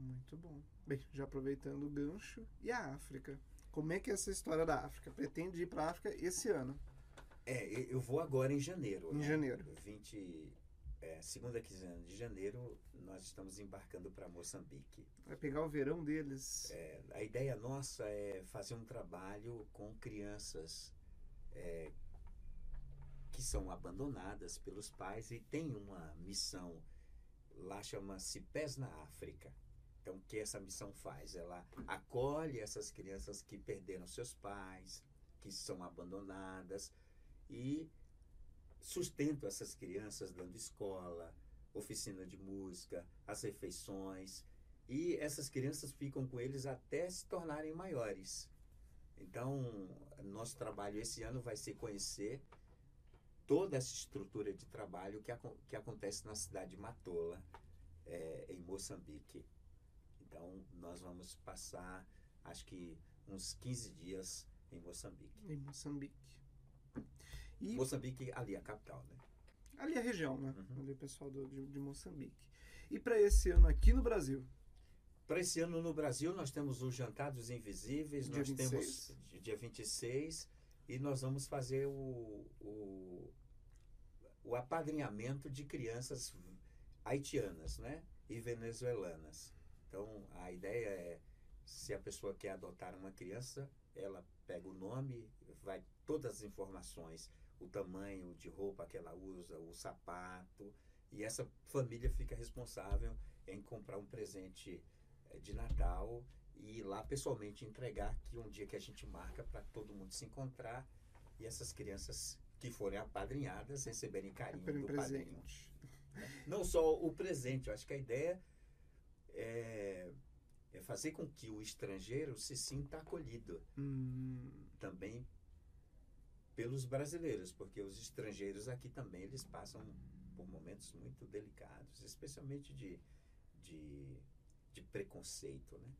[SPEAKER 1] Muito bom. Bem, já aproveitando o gancho. E a África? Como é que é essa história da África? Pretende ir para a África esse ano?
[SPEAKER 2] É, eu vou agora em janeiro.
[SPEAKER 1] Em
[SPEAKER 2] né?
[SPEAKER 1] janeiro.
[SPEAKER 2] 20, é, segunda quinzena de janeiro, nós estamos embarcando para Moçambique.
[SPEAKER 1] Vai pegar o verão deles.
[SPEAKER 2] É, a ideia nossa é fazer um trabalho com crianças é, que são abandonadas pelos pais e tem uma missão lá chama-se Pés na África. Então, o que essa missão faz? Ela acolhe essas crianças que perderam seus pais, que são abandonadas e sustenta essas crianças dando escola, oficina de música, as refeições. E essas crianças ficam com eles até se tornarem maiores. Então, nosso trabalho esse ano vai ser conhecer toda essa estrutura de trabalho que, que acontece na cidade de Matola, eh, em Moçambique. Então, nós vamos passar, acho que, uns 15 dias em Moçambique.
[SPEAKER 1] Em Moçambique. E
[SPEAKER 2] Moçambique, ali, a capital, né?
[SPEAKER 1] Ali a região, né?
[SPEAKER 2] Uhum.
[SPEAKER 1] Ali o pessoal do- de, de Moçambique. E para esse ano aqui no Brasil?
[SPEAKER 2] Para esse ano no Brasil, nós temos o Jantar dos Invisíveis,
[SPEAKER 1] Dia
[SPEAKER 2] nós
[SPEAKER 1] 26.
[SPEAKER 2] temos di- dia 26, e nós vamos fazer o, o, o apadrinhamento de crianças haitianas né? e venezuelanas. Então, a ideia é, se a pessoa quer adotar uma criança, ela pega o nome, vai todas as informações, o tamanho de roupa que ela usa, o sapato, e essa família fica responsável em comprar um presente eh, de Natal e ir lá pessoalmente entregar que um dia que a gente marca para todo mundo se encontrar e essas crianças que forem apadrinhadas receberem carinho do padrinho.
[SPEAKER 1] presente.
[SPEAKER 2] Não só o presente, eu acho que a ideia é, é fazer com que o estrangeiro se sinta acolhido
[SPEAKER 1] Hum,
[SPEAKER 2] também pelos brasileiros, porque os estrangeiros aqui também eles passam por momentos muito delicados, especialmente de, de, de preconceito, né?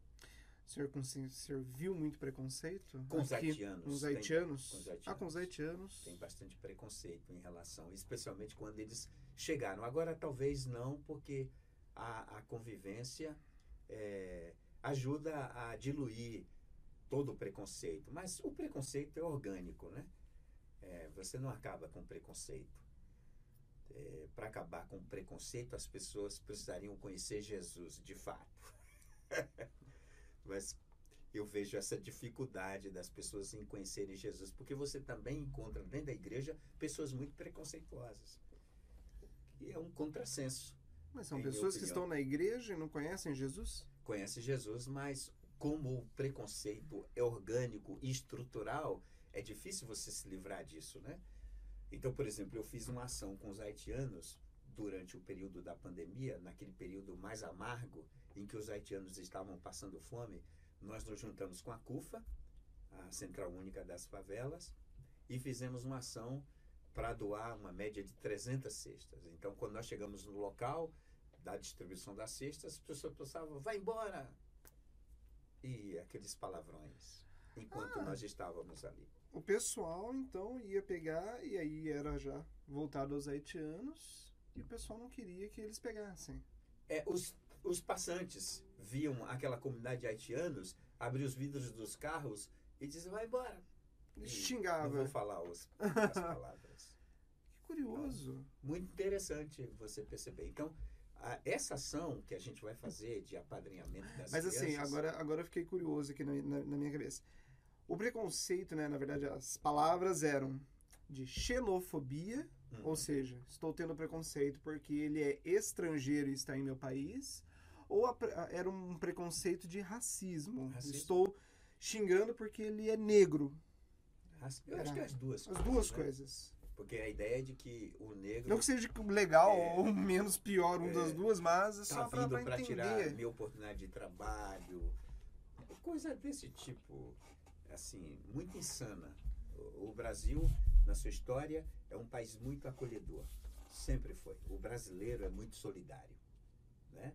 [SPEAKER 1] o senhor, o senhor viu muito preconceito?
[SPEAKER 2] Com os haitianos.
[SPEAKER 1] Com os
[SPEAKER 2] tem-
[SPEAKER 1] haitianos?
[SPEAKER 2] com os
[SPEAKER 1] Ah, com os haitianos.
[SPEAKER 2] Tem bastante preconceito em relação, especialmente quando eles chegaram. Agora, talvez não, porque a, a convivência é, ajuda a diluir todo o preconceito. Mas o preconceito é orgânico, né? É, você não acaba com preconceito. Para acabar com o preconceito, as pessoas precisariam conhecer Jesus de fato. Mas eu vejo essa dificuldade das pessoas em conhecerem Jesus, porque você também encontra dentro da igreja pessoas muito preconceituosas. E é um contrassenso.
[SPEAKER 1] Mas são pessoas que estão na igreja e não conhecem Jesus?
[SPEAKER 2] Conhece Jesus, mas como o preconceito é orgânico e estrutural, é difícil você se livrar disso, né? Então, por exemplo, eu fiz uma ação com os haitianos durante o período da pandemia, naquele período mais amargo em que os haitianos estavam passando fome, nós nos juntamos com a CUFA, a Central Única das Favelas, e fizemos uma ação para doar uma média de 300 cestas. Então, quando nós chegamos no local da distribuição das cestas, as pessoas pensavam, vai embora! E aqueles palavrões, enquanto
[SPEAKER 1] Ah.
[SPEAKER 2] nós estávamos ali.
[SPEAKER 1] O pessoal, então, ia pegar e aí era já voltado aos haitianos e o pessoal não queria que eles pegassem.
[SPEAKER 2] É, os, os passantes viam aquela comunidade de haitianos abrir os vidros dos carros e diziam, vai embora!
[SPEAKER 1] E xingava.
[SPEAKER 2] Não vou falar os, as palavras.
[SPEAKER 1] Que curioso.
[SPEAKER 2] Muito interessante você perceber. Então, a- essa ação que a gente vai fazer de apadrinhamento das
[SPEAKER 1] Mas assim,
[SPEAKER 2] crianças,
[SPEAKER 1] agora, agora eu fiquei curioso aqui na, na- na minha cabeça. O preconceito, né, na verdade, as palavras eram de xenofobia,
[SPEAKER 2] Uhum.
[SPEAKER 1] ou seja, estou tendo preconceito porque ele é estrangeiro e está em meu país, ou a a- era um preconceito de racismo.
[SPEAKER 2] Racismo.
[SPEAKER 1] Estou xingando porque ele é negro.
[SPEAKER 2] As- eu acho que as duas
[SPEAKER 1] As duas
[SPEAKER 2] né?
[SPEAKER 1] coisas.
[SPEAKER 2] Porque a ideia é de que o negro
[SPEAKER 1] Não que seja legal
[SPEAKER 2] É.
[SPEAKER 1] ou menos pior um
[SPEAKER 2] É.
[SPEAKER 1] das duas, mas é
[SPEAKER 2] está
[SPEAKER 1] só para
[SPEAKER 2] vindo para tirar
[SPEAKER 1] entender.
[SPEAKER 2] minha oportunidade de trabalho, coisa desse tipo, assim, muito insana. O- O Brasil, na sua história, é um país muito acolhedor, sempre foi. O brasileiro é muito solidário, né?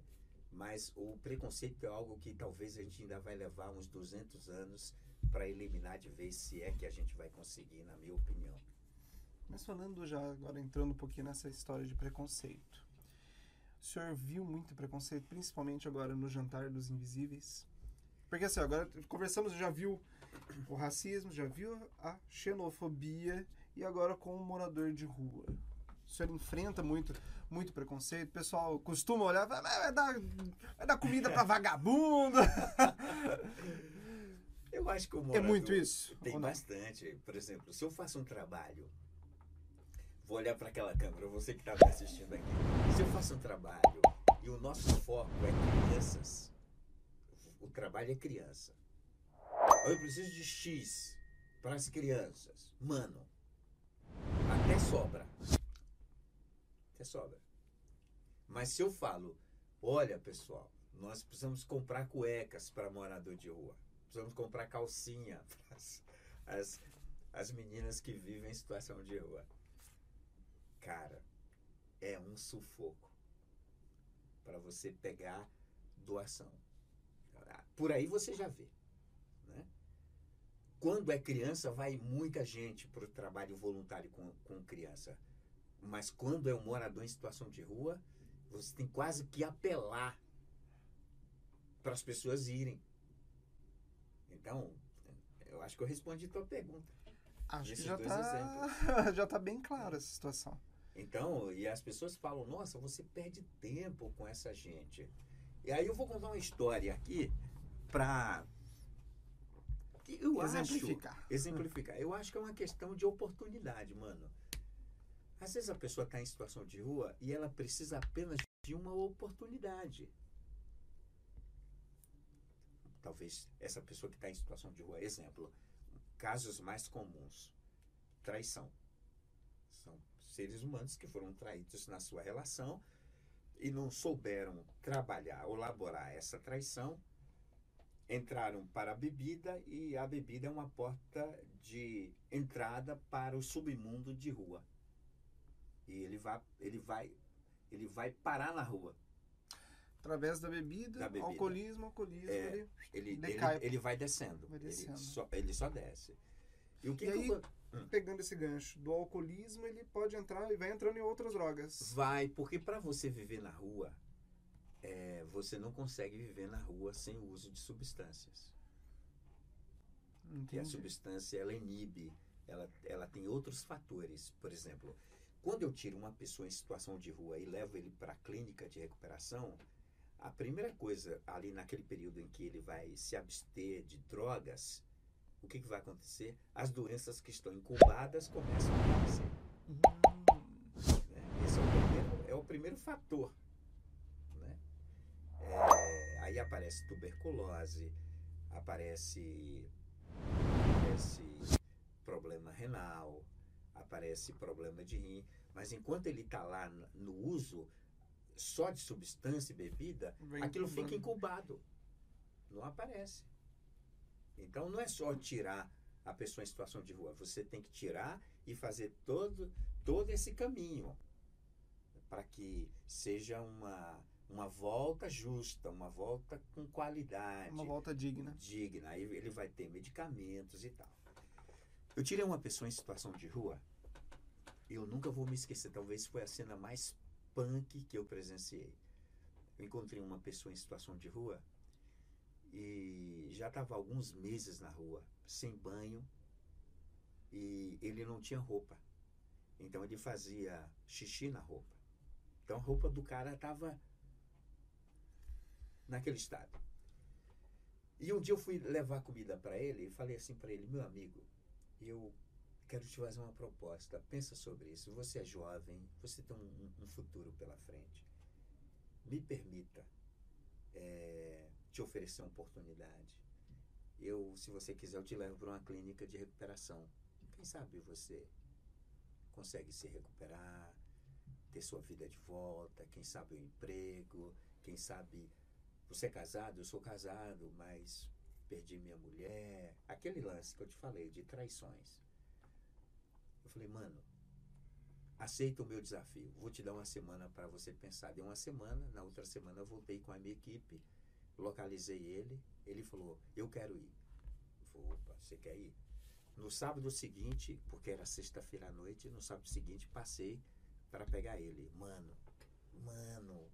[SPEAKER 2] Mas o preconceito é algo que talvez a gente ainda vai levar uns 200 anos para eliminar de vez, se é que a gente vai conseguir, na minha opinião.
[SPEAKER 1] Mas falando já agora entrando um pouquinho nessa história de preconceito. O senhor viu muito preconceito, principalmente agora no jantar dos invisíveis? Porque assim, agora conversamos, já viu o racismo, já viu a xenofobia e agora com o morador de rua. O senhor enfrenta muito, muito preconceito? O pessoal costuma olhar, vai, vai dar, vai dar comida pra vagabundo.
[SPEAKER 2] Eu acho que o
[SPEAKER 1] É
[SPEAKER 2] morador-
[SPEAKER 1] muito isso?
[SPEAKER 2] Tem bastante. Por exemplo, se eu faço um trabalho, vou olhar para aquela câmera, você que está me assistindo aqui. Se eu faço um trabalho e o nosso foco é crianças, o trabalho é criança. Eu preciso de X para as crianças. Mano, até sobra. Até sobra. Mas se eu falo, olha pessoal, nós precisamos comprar cuecas para morador de rua. Precisamos comprar calcinha para as, as, as meninas que vivem em situação de rua. Cara, é um sufoco para você pegar doação. Por aí você já vê. Né? Quando é criança, vai muita gente para o trabalho voluntário com, com criança. Mas quando é um morador em situação de rua, você tem quase que apelar para as pessoas irem. Então, eu acho que eu respondi a tua pergunta.
[SPEAKER 1] Acho que
[SPEAKER 2] Esses
[SPEAKER 1] já
[SPEAKER 2] dois
[SPEAKER 1] tá, já tá bem clara essa situação.
[SPEAKER 2] Então, e as pessoas falam, nossa, você perde tempo com essa gente. E aí eu vou contar uma história aqui para eu acho
[SPEAKER 1] Exemplificar.
[SPEAKER 2] exemplificar. Eu acho que é uma questão de oportunidade, mano. Às vezes a pessoa está em situação de rua e ela precisa apenas de uma oportunidade. Talvez essa pessoa que está em situação de rua, exemplo, casos mais comuns: traição. São seres humanos que foram traídos na sua relação e não souberam trabalhar ou elaborar essa traição entraram para a bebida e a bebida é uma porta de entrada para o submundo de rua. E ele vai, ele vai, ele vai parar na rua.
[SPEAKER 1] Através da bebida,
[SPEAKER 2] Da bebida.
[SPEAKER 1] alcoolismo, alcoolismo,
[SPEAKER 2] É,
[SPEAKER 1] ele
[SPEAKER 2] Ele, ele, ele vai descendo.
[SPEAKER 1] Vai descendo.
[SPEAKER 2] Ele, só, ele só desce. E o que,
[SPEAKER 1] E
[SPEAKER 2] que
[SPEAKER 1] aí-
[SPEAKER 2] eu-
[SPEAKER 1] pegando esse gancho do alcoolismo, ele pode entrar e vai entrando em outras drogas.
[SPEAKER 2] vai? Porque para você viver na rua, é, você não consegue viver na rua sem o uso de substâncias. que a
[SPEAKER 1] Entendi.
[SPEAKER 2] substância ela inibe, ela, ela tem outros fatores. Por exemplo, quando eu tiro uma pessoa em situação de rua e levo ele para a clínica de recuperação, a primeira coisa ali naquele período em que ele vai se abster de drogas, o que, que vai acontecer? As doenças que estão incubadas começam a aparecer.
[SPEAKER 1] Hum?
[SPEAKER 2] Esse é o primeiro, é o primeiro fator. Né? É, aí aparece tuberculose, aparece, aparece problema renal, aparece problema de rim. Mas enquanto ele está lá no uso só de substância e bebida,
[SPEAKER 1] vem
[SPEAKER 2] aquilo fica
[SPEAKER 1] incubando.
[SPEAKER 2] incubado. Não aparece. Então não é só tirar a pessoa em situação de rua, você tem que tirar e fazer todo, todo esse caminho para que seja uma, uma volta justa, uma volta com qualidade,
[SPEAKER 1] Uma volta digna.
[SPEAKER 2] digna. Aí ele vai ter medicamentos e tal. Eu tirei uma pessoa em situação de rua, eu nunca vou me esquecer, talvez foi a cena mais punk que eu presenciei. Eu encontrei uma pessoa em situação de rua e já estava alguns meses na rua, sem banho, e ele não tinha roupa. Então ele fazia xixi na roupa. Então a roupa do cara estava naquele estado. E um dia eu fui levar comida para ele e falei assim para ele, meu amigo, eu quero te fazer uma proposta. Pensa sobre isso. Você é jovem, você tem um, um futuro pela frente. Me permita eh, te oferecer uma oportunidade. Eu, se você quiser, eu te levo para uma clínica de recuperação. Quem sabe você consegue se recuperar, ter sua vida de volta, quem sabe o emprego, quem sabe você é casado, eu sou casado, mas perdi minha mulher. Aquele lance que eu te falei de traições. Eu falei, mano, aceita o meu desafio. Vou te dar uma semana para você pensar. Deu uma semana, na outra semana eu voltei com a minha equipe, localizei ele. Ele falou, eu quero ir. Eu falei, opa, você quer ir? No sábado seguinte, porque era sexta-feira à noite, no sábado seguinte passei para pegar ele. Mano, mano,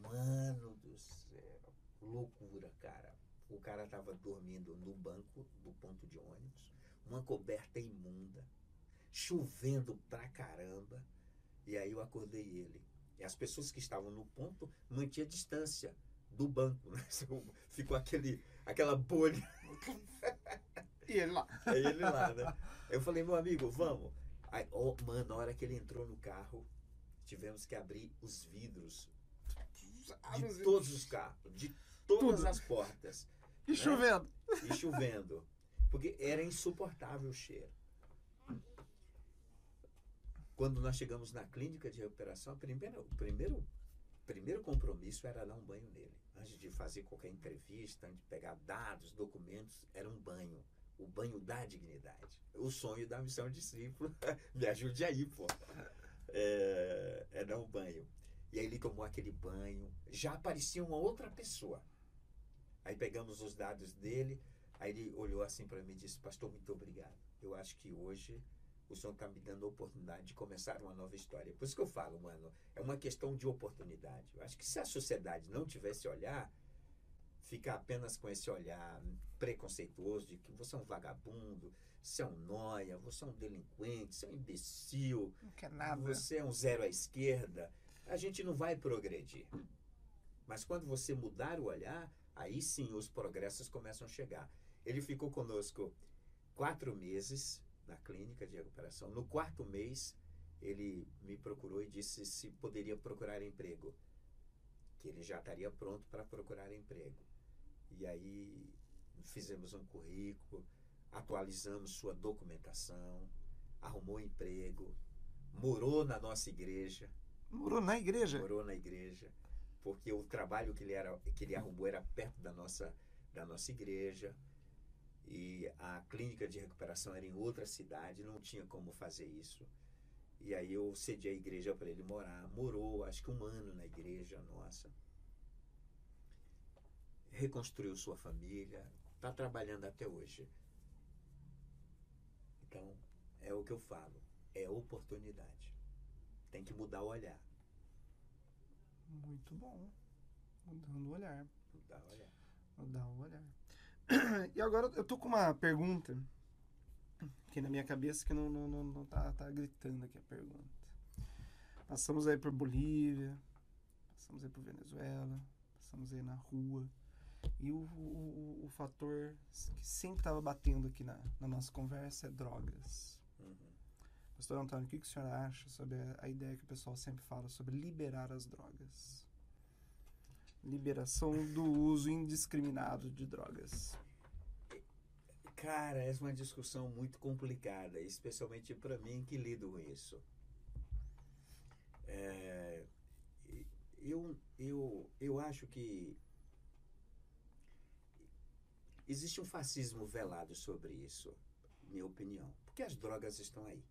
[SPEAKER 2] mano do céu. Loucura, cara. O cara tava dormindo no banco do ponto de ônibus, uma coberta imunda, chovendo pra caramba. E aí eu acordei ele. E as pessoas que estavam no ponto mantinham distância do banco, né? Ficou aquele, aquela bolha
[SPEAKER 1] E ele lá.
[SPEAKER 2] é ele lá, né? Eu falei, meu amigo, vamos. Aí, ó, mano, na hora que ele entrou no carro, tivemos que abrir os vidros de todos os carros, de todas
[SPEAKER 1] Tudo.
[SPEAKER 2] as portas,
[SPEAKER 1] E chovendo.
[SPEAKER 2] e chovendo. Porque era insuportável o cheiro. Quando nós chegamos na clínica de recuperação, o primeiro, primeiro compromisso era dar um banho nele. Antes de fazer qualquer entrevista, antes de pegar dados, documentos, era um banho. O banho da dignidade. O sonho da missão discípulo. Me ajude aí, pô. É, é dar um banho. E aí ele tomou aquele banho. Já aparecia uma outra pessoa. Aí pegamos os dados dele. Aí ele olhou assim para mim e disse: Pastor, muito obrigado. Eu acho que hoje o Senhor está me dando a oportunidade de começar uma nova história. Por isso que eu falo, mano, é uma questão de oportunidade. Eu acho que se a sociedade não tivesse olhar, ficar apenas com esse olhar preconceituoso de que você é um vagabundo, você é um noia, você é um delinquente, você é um imbecil,
[SPEAKER 1] Não quer nada.
[SPEAKER 2] você é um zero à esquerda, a gente não vai progredir. Mas quando você mudar o olhar, aí sim os progressos começam a chegar. Ele ficou conosco quatro meses na clínica de recuperação. No quarto mês, ele me procurou e disse se poderia procurar emprego, que ele já estaria pronto para procurar emprego. E aí fizemos um currículo, atualizamos sua documentação, arrumou emprego, morou na nossa igreja,
[SPEAKER 1] Morou na igreja?
[SPEAKER 2] morou na igreja, porque o trabalho que ele, era, que ele arrumou era perto da nossa, da nossa igreja. E a clínica de recuperação era em outra cidade, não tinha como fazer isso. E aí eu cedi a igreja para ele morar. Morou, acho que um ano na igreja nossa. Reconstruiu sua família, está trabalhando até hoje. Então, é o que eu falo, é oportunidade. Tem que mudar o olhar.
[SPEAKER 1] Muito bom. Mudando o olhar.
[SPEAKER 2] Mudar o olhar.
[SPEAKER 1] Mudar o olhar. E agora eu tô com uma pergunta aqui na minha cabeça que não, não, não, não tá, tá gritando aqui a pergunta. Passamos aí por Bolívia, passamos aí por Venezuela, passamos aí na rua. E o, o, o- o fator que sempre estava batendo aqui na, na nossa conversa é drogas.
[SPEAKER 2] Uhum.
[SPEAKER 1] Pastor Antônio, o que, que o senhor acha sobre a, a ideia que o pessoal sempre fala sobre liberar as drogas? Liberação do uso indiscriminado de drogas.
[SPEAKER 2] Cara, é uma discussão muito complicada, especialmente para mim que lido com isso. É, eu, eu, eu acho que existe um fascismo velado sobre isso, minha opinião, porque as drogas estão aí.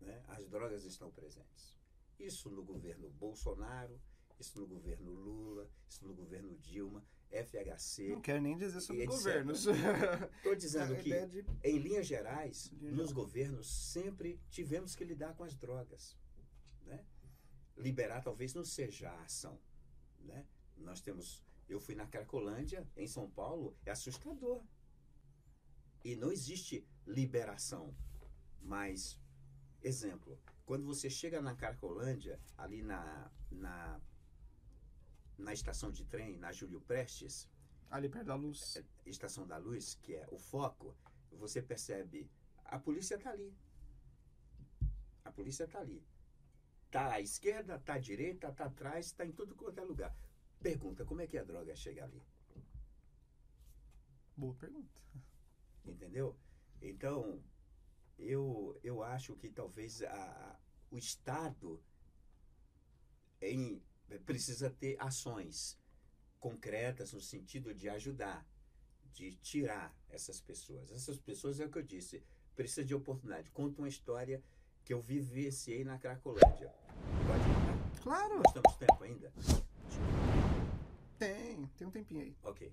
[SPEAKER 2] Né? As drogas estão presentes. Isso no governo Bolsonaro, isso no governo Lula, isso no governo Dilma, FHC.
[SPEAKER 1] Não quero nem dizer sobre
[SPEAKER 2] etc.
[SPEAKER 1] governos.
[SPEAKER 2] Estou dizendo que,
[SPEAKER 1] de-
[SPEAKER 2] em linhas gerais,
[SPEAKER 1] Linha
[SPEAKER 2] nos governos sempre tivemos que lidar com as drogas. Né? Liberar talvez não seja a ação. Né? Nós temos. Eu fui na Cracolândia, em São Paulo, é assustador. E não existe liberação. Mas, exemplo, quando você chega na Cracolândia, ali na, na, na estação de trem, na Júlio Prestes,
[SPEAKER 1] Ali perto da luz.
[SPEAKER 2] Estação da Luz, que é o foco, você percebe a polícia está ali. A polícia está ali. Está à esquerda, está à direita, está atrás, está em tudo quanto é lugar. Pergunta, como é que a droga chega ali?
[SPEAKER 1] Boa pergunta.
[SPEAKER 2] Entendeu? Então, eu, eu acho que talvez a, a- o Estado em- precisa ter ações concretas no sentido de ajudar, de tirar essas pessoas. Essas pessoas, é o que eu disse, precisa de oportunidade. Conta uma história que eu vivenciei na Cracolândia. Pode contar?
[SPEAKER 1] Claro,
[SPEAKER 2] Nós temos tempo ainda?
[SPEAKER 1] tem. Tem um tempinho aí.
[SPEAKER 2] Ok.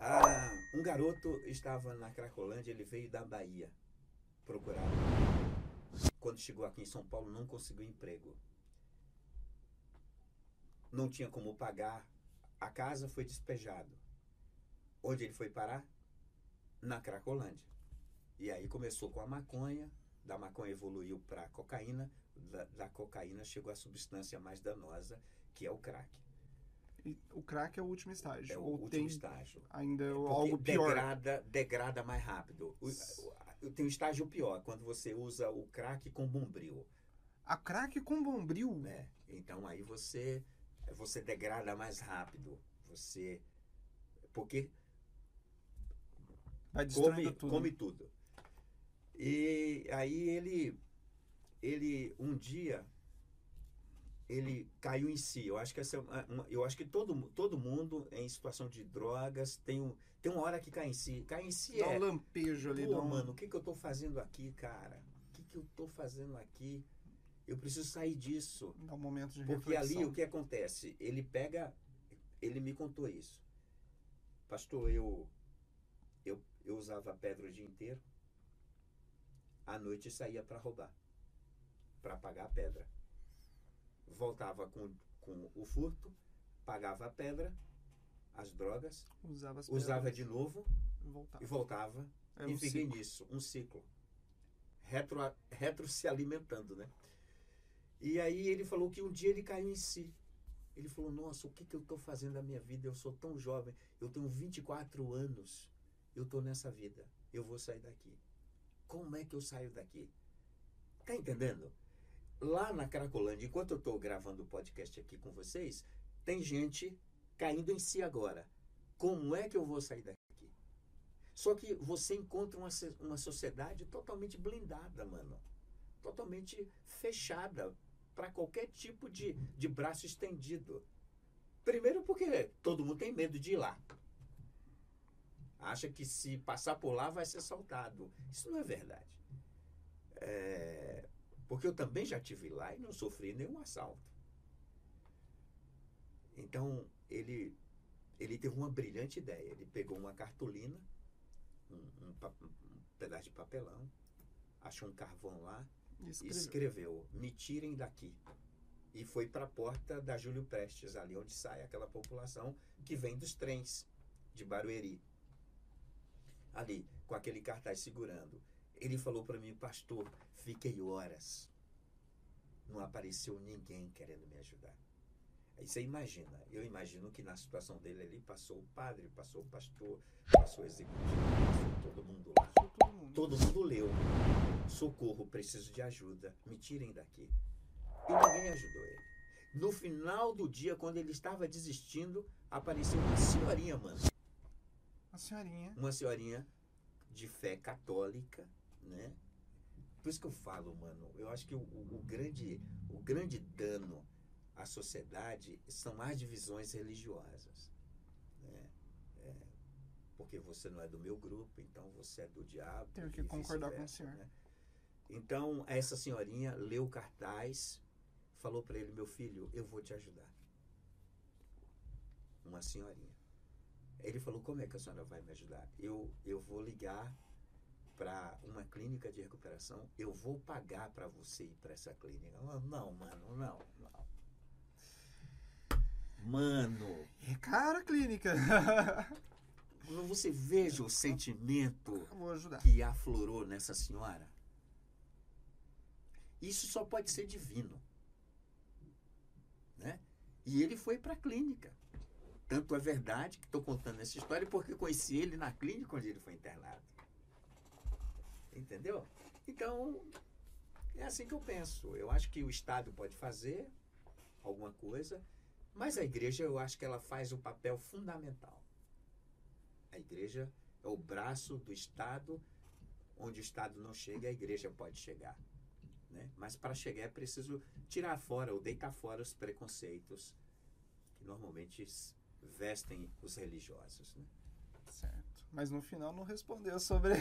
[SPEAKER 2] Ah, um garoto estava na Cracolândia, ele veio da Bahia procurar. Quando chegou aqui em São Paulo, não conseguiu emprego. Não tinha como pagar. A casa foi despejado. Onde ele foi parar? Na Cracolândia. E aí começou com a maconha, da maconha evoluiu para a cocaína, da, da cocaína chegou à substância mais danosa, que é o crack.
[SPEAKER 1] E o crack é o último estágio.
[SPEAKER 2] É o
[SPEAKER 1] Ou
[SPEAKER 2] último estágio.
[SPEAKER 1] ainda
[SPEAKER 2] É
[SPEAKER 1] algo pior.
[SPEAKER 2] Degrada, degrada mais rápido. Tem um estágio pior, quando você usa o crack com bombril.
[SPEAKER 1] A crack com bombril.
[SPEAKER 2] Né? Então aí você, você degrada mais rápido. Você. Porque
[SPEAKER 1] Vai
[SPEAKER 2] come
[SPEAKER 1] tudo.
[SPEAKER 2] come tudo. E aí ele, ele um dia, ele caiu em si. Eu acho que essa é eu acho que todo, todo mundo em situação de drogas tem, um, tem uma hora que cai em si. Cai em si
[SPEAKER 1] Dá
[SPEAKER 2] é,
[SPEAKER 1] um lampejo ali.
[SPEAKER 2] Pô,
[SPEAKER 1] um...
[SPEAKER 2] mano, o que, que eu tô fazendo aqui, cara? O que, que eu tô fazendo aqui? Eu preciso sair disso.
[SPEAKER 1] Dá um momento de
[SPEAKER 2] Porque
[SPEAKER 1] reflexão.
[SPEAKER 2] ali o que acontece? Ele pega. Ele me contou isso. Pastor, eu, eu, eu usava pedra o dia inteiro. À noite saía para roubar, para pagar a pedra. Voltava com, com o furto, pagava a pedra, as drogas,
[SPEAKER 1] Usava as
[SPEAKER 2] usava de novo
[SPEAKER 1] e voltava.
[SPEAKER 2] e voltava. E
[SPEAKER 1] um
[SPEAKER 2] fiquei
[SPEAKER 1] ciclo.
[SPEAKER 2] nisso, um ciclo. Retro, retro se alimentando, né? E aí ele falou que um dia ele caiu em si. Ele falou, nossa, o que, que eu estou fazendo na minha vida? Eu sou tão jovem, eu tenho 24 anos, eu estou nessa vida, eu vou sair daqui. Como é que eu saio daqui? Tá entendendo? Lá na Cracolândia, enquanto eu estou gravando o podcast aqui com vocês, tem gente caindo em si agora. Como é que eu vou sair daqui? Só que você encontra uma, uma sociedade totalmente blindada, mano. Totalmente fechada para qualquer tipo de, de braço estendido. Primeiro porque todo mundo tem medo de ir lá. Acha que se passar por lá vai ser assaltado. Isso não é verdade. É, porque eu também já tive lá e não sofri nenhum assalto. Então, ele, ele teve uma brilhante ideia. Ele pegou uma cartolina, um, um um pedaço de papelão, achou um carvão lá
[SPEAKER 1] escreveu.
[SPEAKER 2] escreveu: Me tirem daqui. E foi para a porta da Júlio Prestes, ali onde sai aquela população que vem dos trens de Barueri. Ali, com aquele cartaz segurando. Ele falou para mim, pastor, fiquei horas. Não apareceu ninguém querendo me ajudar. Aí você imagina, eu imagino que na situação dele ali passou o padre, passou o pastor, passou o executivo, passou todo mundo lá.
[SPEAKER 1] Todo mundo.
[SPEAKER 2] Todo mundo leu. Socorro, preciso de ajuda. Me tirem daqui. E ninguém ajudou ele. No final do dia, quando ele estava desistindo, apareceu uma senhorinha, mano.
[SPEAKER 1] A senhorinha.
[SPEAKER 2] Uma senhorinha de fé católica, né? Por isso que eu falo, mano, eu acho que o, o- o grande, o grande dano à sociedade são as divisões religiosas. Né? Porque você não é do meu grupo, então você é do diabo.
[SPEAKER 1] Tenho que concordar com o
[SPEAKER 2] vice-versa,
[SPEAKER 1] senhor.
[SPEAKER 2] né? Então, essa senhorinha leu o cartaz, falou para ele: Meu filho, eu vou te ajudar. Uma senhorinha. Ele falou: Como é que a senhora vai me ajudar? Eu, eu vou ligar para uma clínica de recuperação, eu vou pagar para você ir para essa clínica. Ela, Não, mano, não, não. Mano,
[SPEAKER 1] É cara a clínica.
[SPEAKER 2] quando você veja o sentimento que aflorou nessa senhora, isso só pode ser divino. Né? E ele foi para a clínica. Tanto é verdade que estou contando essa história porque conheci ele na clínica onde ele foi internado. Entendeu? Então, é assim que eu penso. Eu acho que o Estado pode fazer alguma coisa, mas a igreja, eu acho que ela faz o papel fundamental. A igreja é o braço do Estado, onde o Estado não chega, a igreja pode chegar. Né? Mas para chegar é preciso tirar fora ou deitar fora os preconceitos que normalmente vestem os religiosos. Né?
[SPEAKER 1] Certo. Mas no final não respondeu sobre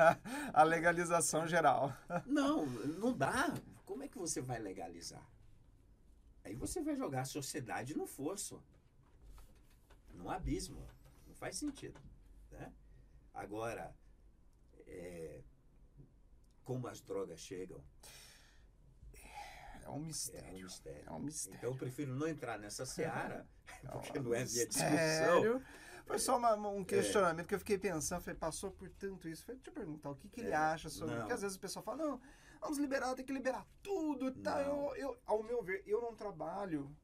[SPEAKER 1] a legalização geral.
[SPEAKER 2] Não, não dá. Como é que você vai legalizar? Aí você vai jogar a sociedade no fosso, num abismo. Não faz sentido. Agora, é, como as drogas chegam,
[SPEAKER 1] É um
[SPEAKER 2] é um
[SPEAKER 1] mistério.
[SPEAKER 2] mistério.
[SPEAKER 1] É um mistério.
[SPEAKER 2] Então eu prefiro não entrar nessa seara, porque
[SPEAKER 1] um
[SPEAKER 2] não é minha discussão.
[SPEAKER 1] mistério. Foi só uma- um questionamento que eu fiquei pensando, falei, passou por tanto isso. Falei, deixa eu perguntar o que, que ele
[SPEAKER 2] É,
[SPEAKER 1] acha sobre.
[SPEAKER 2] não.
[SPEAKER 1] Porque às vezes o pessoal fala, não, vamos liberar, tem que liberar tudo e tal.
[SPEAKER 2] Não.
[SPEAKER 1] Eu, eu, ao meu ver, eu não trabalho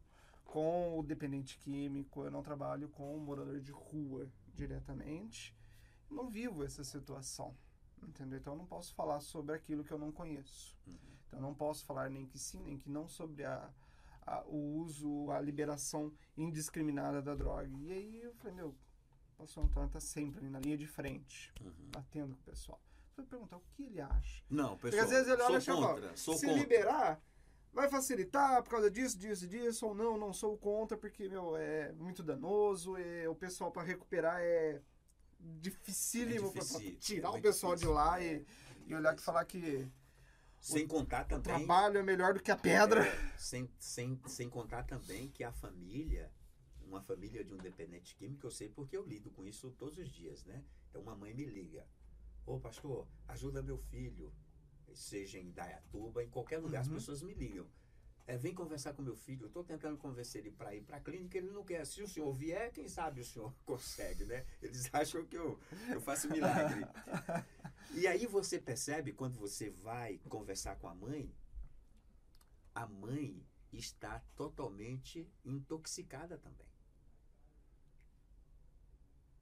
[SPEAKER 1] com o dependente químico, eu não trabalho com o morador de rua diretamente. Eu não vivo essa situação. Entendeu? Então eu não posso falar sobre aquilo que eu não conheço.
[SPEAKER 2] Uhum.
[SPEAKER 1] Então eu não posso falar nem que sim, nem que não sobre a, a- o uso, a liberação indiscriminada da droga. E aí eu falei, meu, o pastor Antônio tá sempre ali na linha de frente,
[SPEAKER 2] Uhum.
[SPEAKER 1] batendo com o pessoal. Falei perguntar o que ele acha.
[SPEAKER 2] Não,
[SPEAKER 1] Porque
[SPEAKER 2] pessoal,
[SPEAKER 1] às vezes ele olha e
[SPEAKER 2] sou
[SPEAKER 1] fala,
[SPEAKER 2] contra, sou
[SPEAKER 1] se
[SPEAKER 2] contra.
[SPEAKER 1] liberar, vai facilitar por causa disso, disso, disso, ou não, não sou contra, porque, meu, é muito danoso, é, o pessoal para recuperar é dificílimo
[SPEAKER 2] É difícil,
[SPEAKER 1] tirar
[SPEAKER 2] é
[SPEAKER 1] o pessoal de
[SPEAKER 2] difícil,
[SPEAKER 1] lá
[SPEAKER 2] é,
[SPEAKER 1] e, e olhar que falar que
[SPEAKER 2] Sem contar
[SPEAKER 1] o
[SPEAKER 2] também...
[SPEAKER 1] trabalho é melhor do que a pedra.
[SPEAKER 2] É, sem, sem, sem contar também que a família, uma família de um dependente químico, eu sei porque eu lido com isso todos os dias, né? Então uma mãe me liga. Ô pastor, ajuda meu filho. seja em Dayatuba, em qualquer lugar, as
[SPEAKER 1] Uhum.
[SPEAKER 2] pessoas me ligam. É, vem conversar com meu filho. Eu estou tentando convencer ele para ir para a clínica, ele não quer. Se o senhor vier, quem sabe o senhor consegue, né? Eles acham que eu, eu faço milagre. E aí você percebe, quando você vai conversar com a mãe, a mãe está totalmente intoxicada também.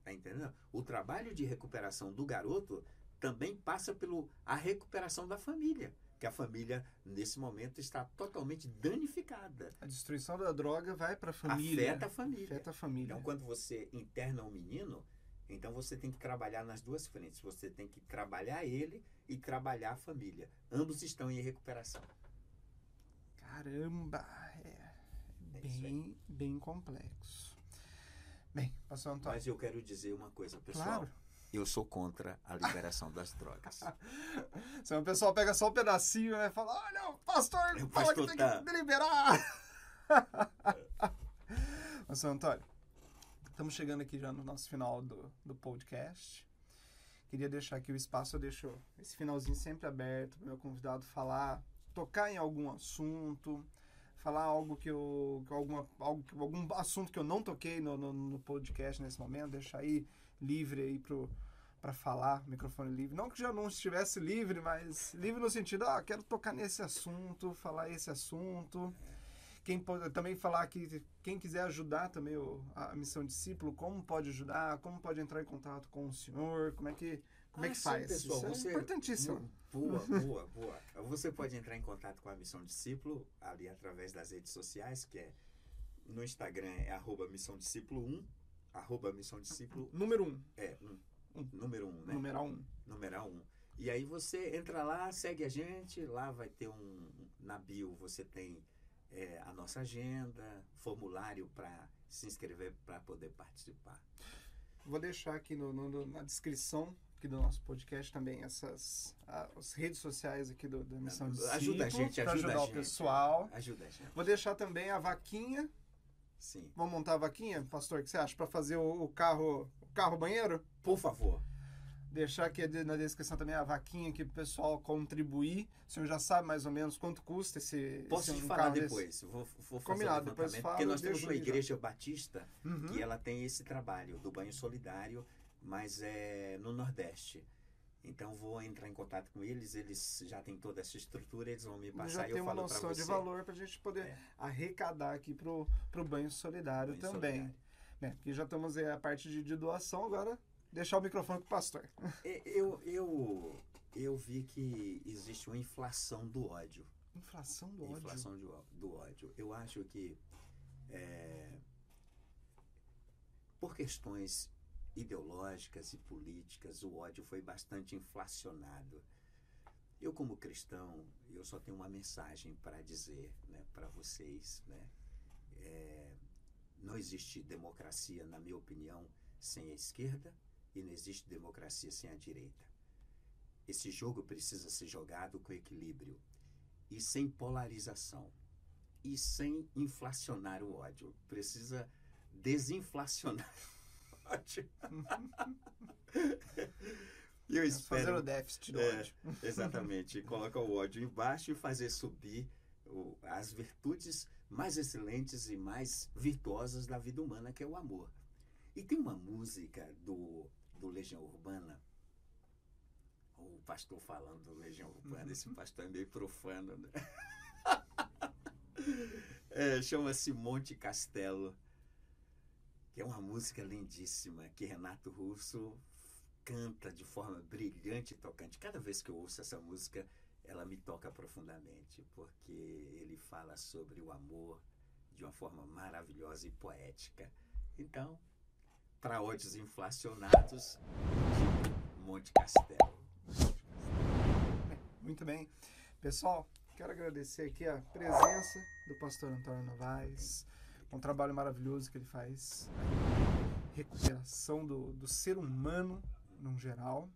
[SPEAKER 2] Tá entendendo? O trabalho de recuperação do garoto também passa pelo a recuperação da família, que a família nesse momento está totalmente danificada.
[SPEAKER 1] A destruição da droga vai para a família.
[SPEAKER 2] Afeta a família.
[SPEAKER 1] Afeta a família.
[SPEAKER 2] Então, quando você interna um menino, então você tem que trabalhar nas duas frentes. Você tem que trabalhar ele e trabalhar a família. Ambos estão em recuperação.
[SPEAKER 1] Caramba, é
[SPEAKER 2] É
[SPEAKER 1] bem, bem complexo. Bem, pastor Antônio.
[SPEAKER 2] Mas eu quero dizer uma coisa, pessoal.
[SPEAKER 1] Claro.
[SPEAKER 2] Eu sou contra a liberação das drogas.
[SPEAKER 1] Senão o pessoal pega só um pedacinho né, e fala: olha, o pastor
[SPEAKER 2] O
[SPEAKER 1] fala que
[SPEAKER 2] tá-
[SPEAKER 1] tem que liberar. pastor Antônio, estamos chegando aqui já no nosso final do, do podcast. Queria deixar aqui o espaço, eu deixo esse finalzinho sempre aberto para o meu convidado falar, tocar em algum assunto, falar algo que eu. Alguma, algo, algum assunto que eu não toquei no, no, no podcast nesse momento, deixar aí livre aí pro para falar, microfone livre. Não que já não estivesse livre, mas livre no sentido, ah, quero tocar nesse assunto, falar esse assunto. Quem pode, também falar que quem quiser ajudar também o, a missão discípulo, como pode ajudar, como pode entrar em contato com o senhor, como é que como é
[SPEAKER 2] Ah,
[SPEAKER 1] que
[SPEAKER 2] sim,
[SPEAKER 1] faz?
[SPEAKER 2] pessoal,
[SPEAKER 1] Isso é
[SPEAKER 2] você-
[SPEAKER 1] importantíssimo.
[SPEAKER 2] Boa, boa, boa. Você pode entrar em contato com a Missão Discípulo ali através das redes sociais, que é no Instagram é arroba Missão Discípulo 1, arroba Missão Discípulo,
[SPEAKER 1] Número um,
[SPEAKER 2] é, um,
[SPEAKER 1] Um.
[SPEAKER 2] número 1, né?
[SPEAKER 1] numeral um.
[SPEAKER 2] Numeral 1. E aí você entra lá, segue a gente, lá vai ter um, na bio você tem é, a nossa agenda, formulário para se inscrever para poder participar.
[SPEAKER 1] Vou deixar aqui no, no- na descrição aqui do nosso podcast também essas as redes sociais aqui do, da missão discípulo
[SPEAKER 2] Ajuda a gente, ajuda
[SPEAKER 1] ajudar
[SPEAKER 2] a
[SPEAKER 1] o
[SPEAKER 2] gente.
[SPEAKER 1] pessoal.
[SPEAKER 2] Ajuda a gente.
[SPEAKER 1] Vou deixar também a vaquinha
[SPEAKER 2] Sim.
[SPEAKER 1] Vamos montar a vaquinha, pastor? O que você acha? Para fazer o, o carro o carro banheiro?
[SPEAKER 2] Por favor.
[SPEAKER 1] Deixar aqui na descrição também a vaquinha aqui pro pessoal contribuir. O senhor já sabe mais ou menos quanto custa esse,
[SPEAKER 2] Posso
[SPEAKER 1] esse
[SPEAKER 2] te
[SPEAKER 1] um
[SPEAKER 2] falar
[SPEAKER 1] desse?
[SPEAKER 2] depois. Vou, vou fazer
[SPEAKER 1] Combinado,
[SPEAKER 2] o
[SPEAKER 1] depois fala,
[SPEAKER 2] Porque nós temos uma
[SPEAKER 1] aí já.
[SPEAKER 2] igreja batista
[SPEAKER 1] Uhum.
[SPEAKER 2] que ela tem esse trabalho do banho solidário, mas é no Nordeste. Então vou entrar em contato com eles, eles já têm toda essa estrutura, eles vão me passar
[SPEAKER 1] já
[SPEAKER 2] e
[SPEAKER 1] tem
[SPEAKER 2] eu
[SPEAKER 1] uma
[SPEAKER 2] falo para
[SPEAKER 1] noção
[SPEAKER 2] você.
[SPEAKER 1] de valor para a gente poder
[SPEAKER 2] É.
[SPEAKER 1] arrecadar aqui pro, pro banho solidário
[SPEAKER 2] Banho
[SPEAKER 1] também.
[SPEAKER 2] solidário.
[SPEAKER 1] Bem, aqui já estamos aí a parte de, de doação, agora deixar o microfone pro pastor.
[SPEAKER 2] É, Eu, eu, eu vi que existe uma inflação do ódio.
[SPEAKER 1] Inflação do ódio.
[SPEAKER 2] Inflação de do ódio. Eu acho que é, por questões ideológicas e políticas, o ódio foi bastante inflacionado. Eu, como cristão, eu só tenho uma mensagem para dizer né, para vocês. Né? É, não existe democracia, na minha opinião, sem a esquerda e não existe democracia sem a direita. Esse jogo precisa ser jogado com equilíbrio e sem polarização e sem inflacionar o ódio. Precisa desinflacionar ódio. Eu
[SPEAKER 1] fazer
[SPEAKER 2] espero
[SPEAKER 1] o déficit do
[SPEAKER 2] É.
[SPEAKER 1] ódio.
[SPEAKER 2] Exatamente. Colocar o ódio embaixo e fazer subir o- as virtudes mais excelentes e mais virtuosas da vida humana, que é o amor. E tem uma música do, do Legião Urbana, o pastor falando do Legião Urbana, esse pastor é meio profano, né? É, Chama-se Monte Castelo, é uma música lindíssima, que Renato Russo canta de forma brilhante e tocante. Cada vez que eu ouço essa música, ela me toca profundamente, porque ele fala sobre o amor de uma forma maravilhosa e poética. Então, para ódios inflacionados, Monte Castelo.
[SPEAKER 1] Muito bem. Pessoal, quero agradecer aqui a presença do pastor Antônio Novaes, um trabalho maravilhoso que ele faz, recuperação do, do ser humano no geral.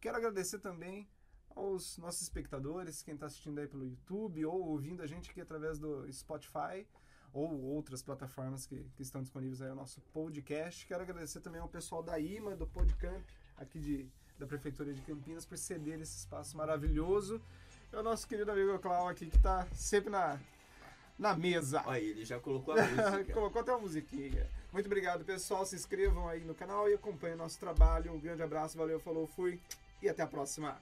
[SPEAKER 1] Quero agradecer também aos nossos espectadores, quem está assistindo aí pelo YouTube ou ouvindo a gente aqui através do Spotify ou outras plataformas que, que estão disponíveis aí ao nosso podcast. Quero agradecer também ao pessoal da IMA, do Podcamp, aqui de da Prefeitura de Campinas por ceder esse espaço maravilhoso. É o nosso querido amigo Clau aqui que está sempre na, na mesa.
[SPEAKER 2] Olha, ele já colocou a música.
[SPEAKER 1] colocou até a musiquinha. Muito obrigado, pessoal. Se inscrevam aí no canal e acompanhem o nosso trabalho. Um grande abraço, valeu, falou, fui e até a próxima.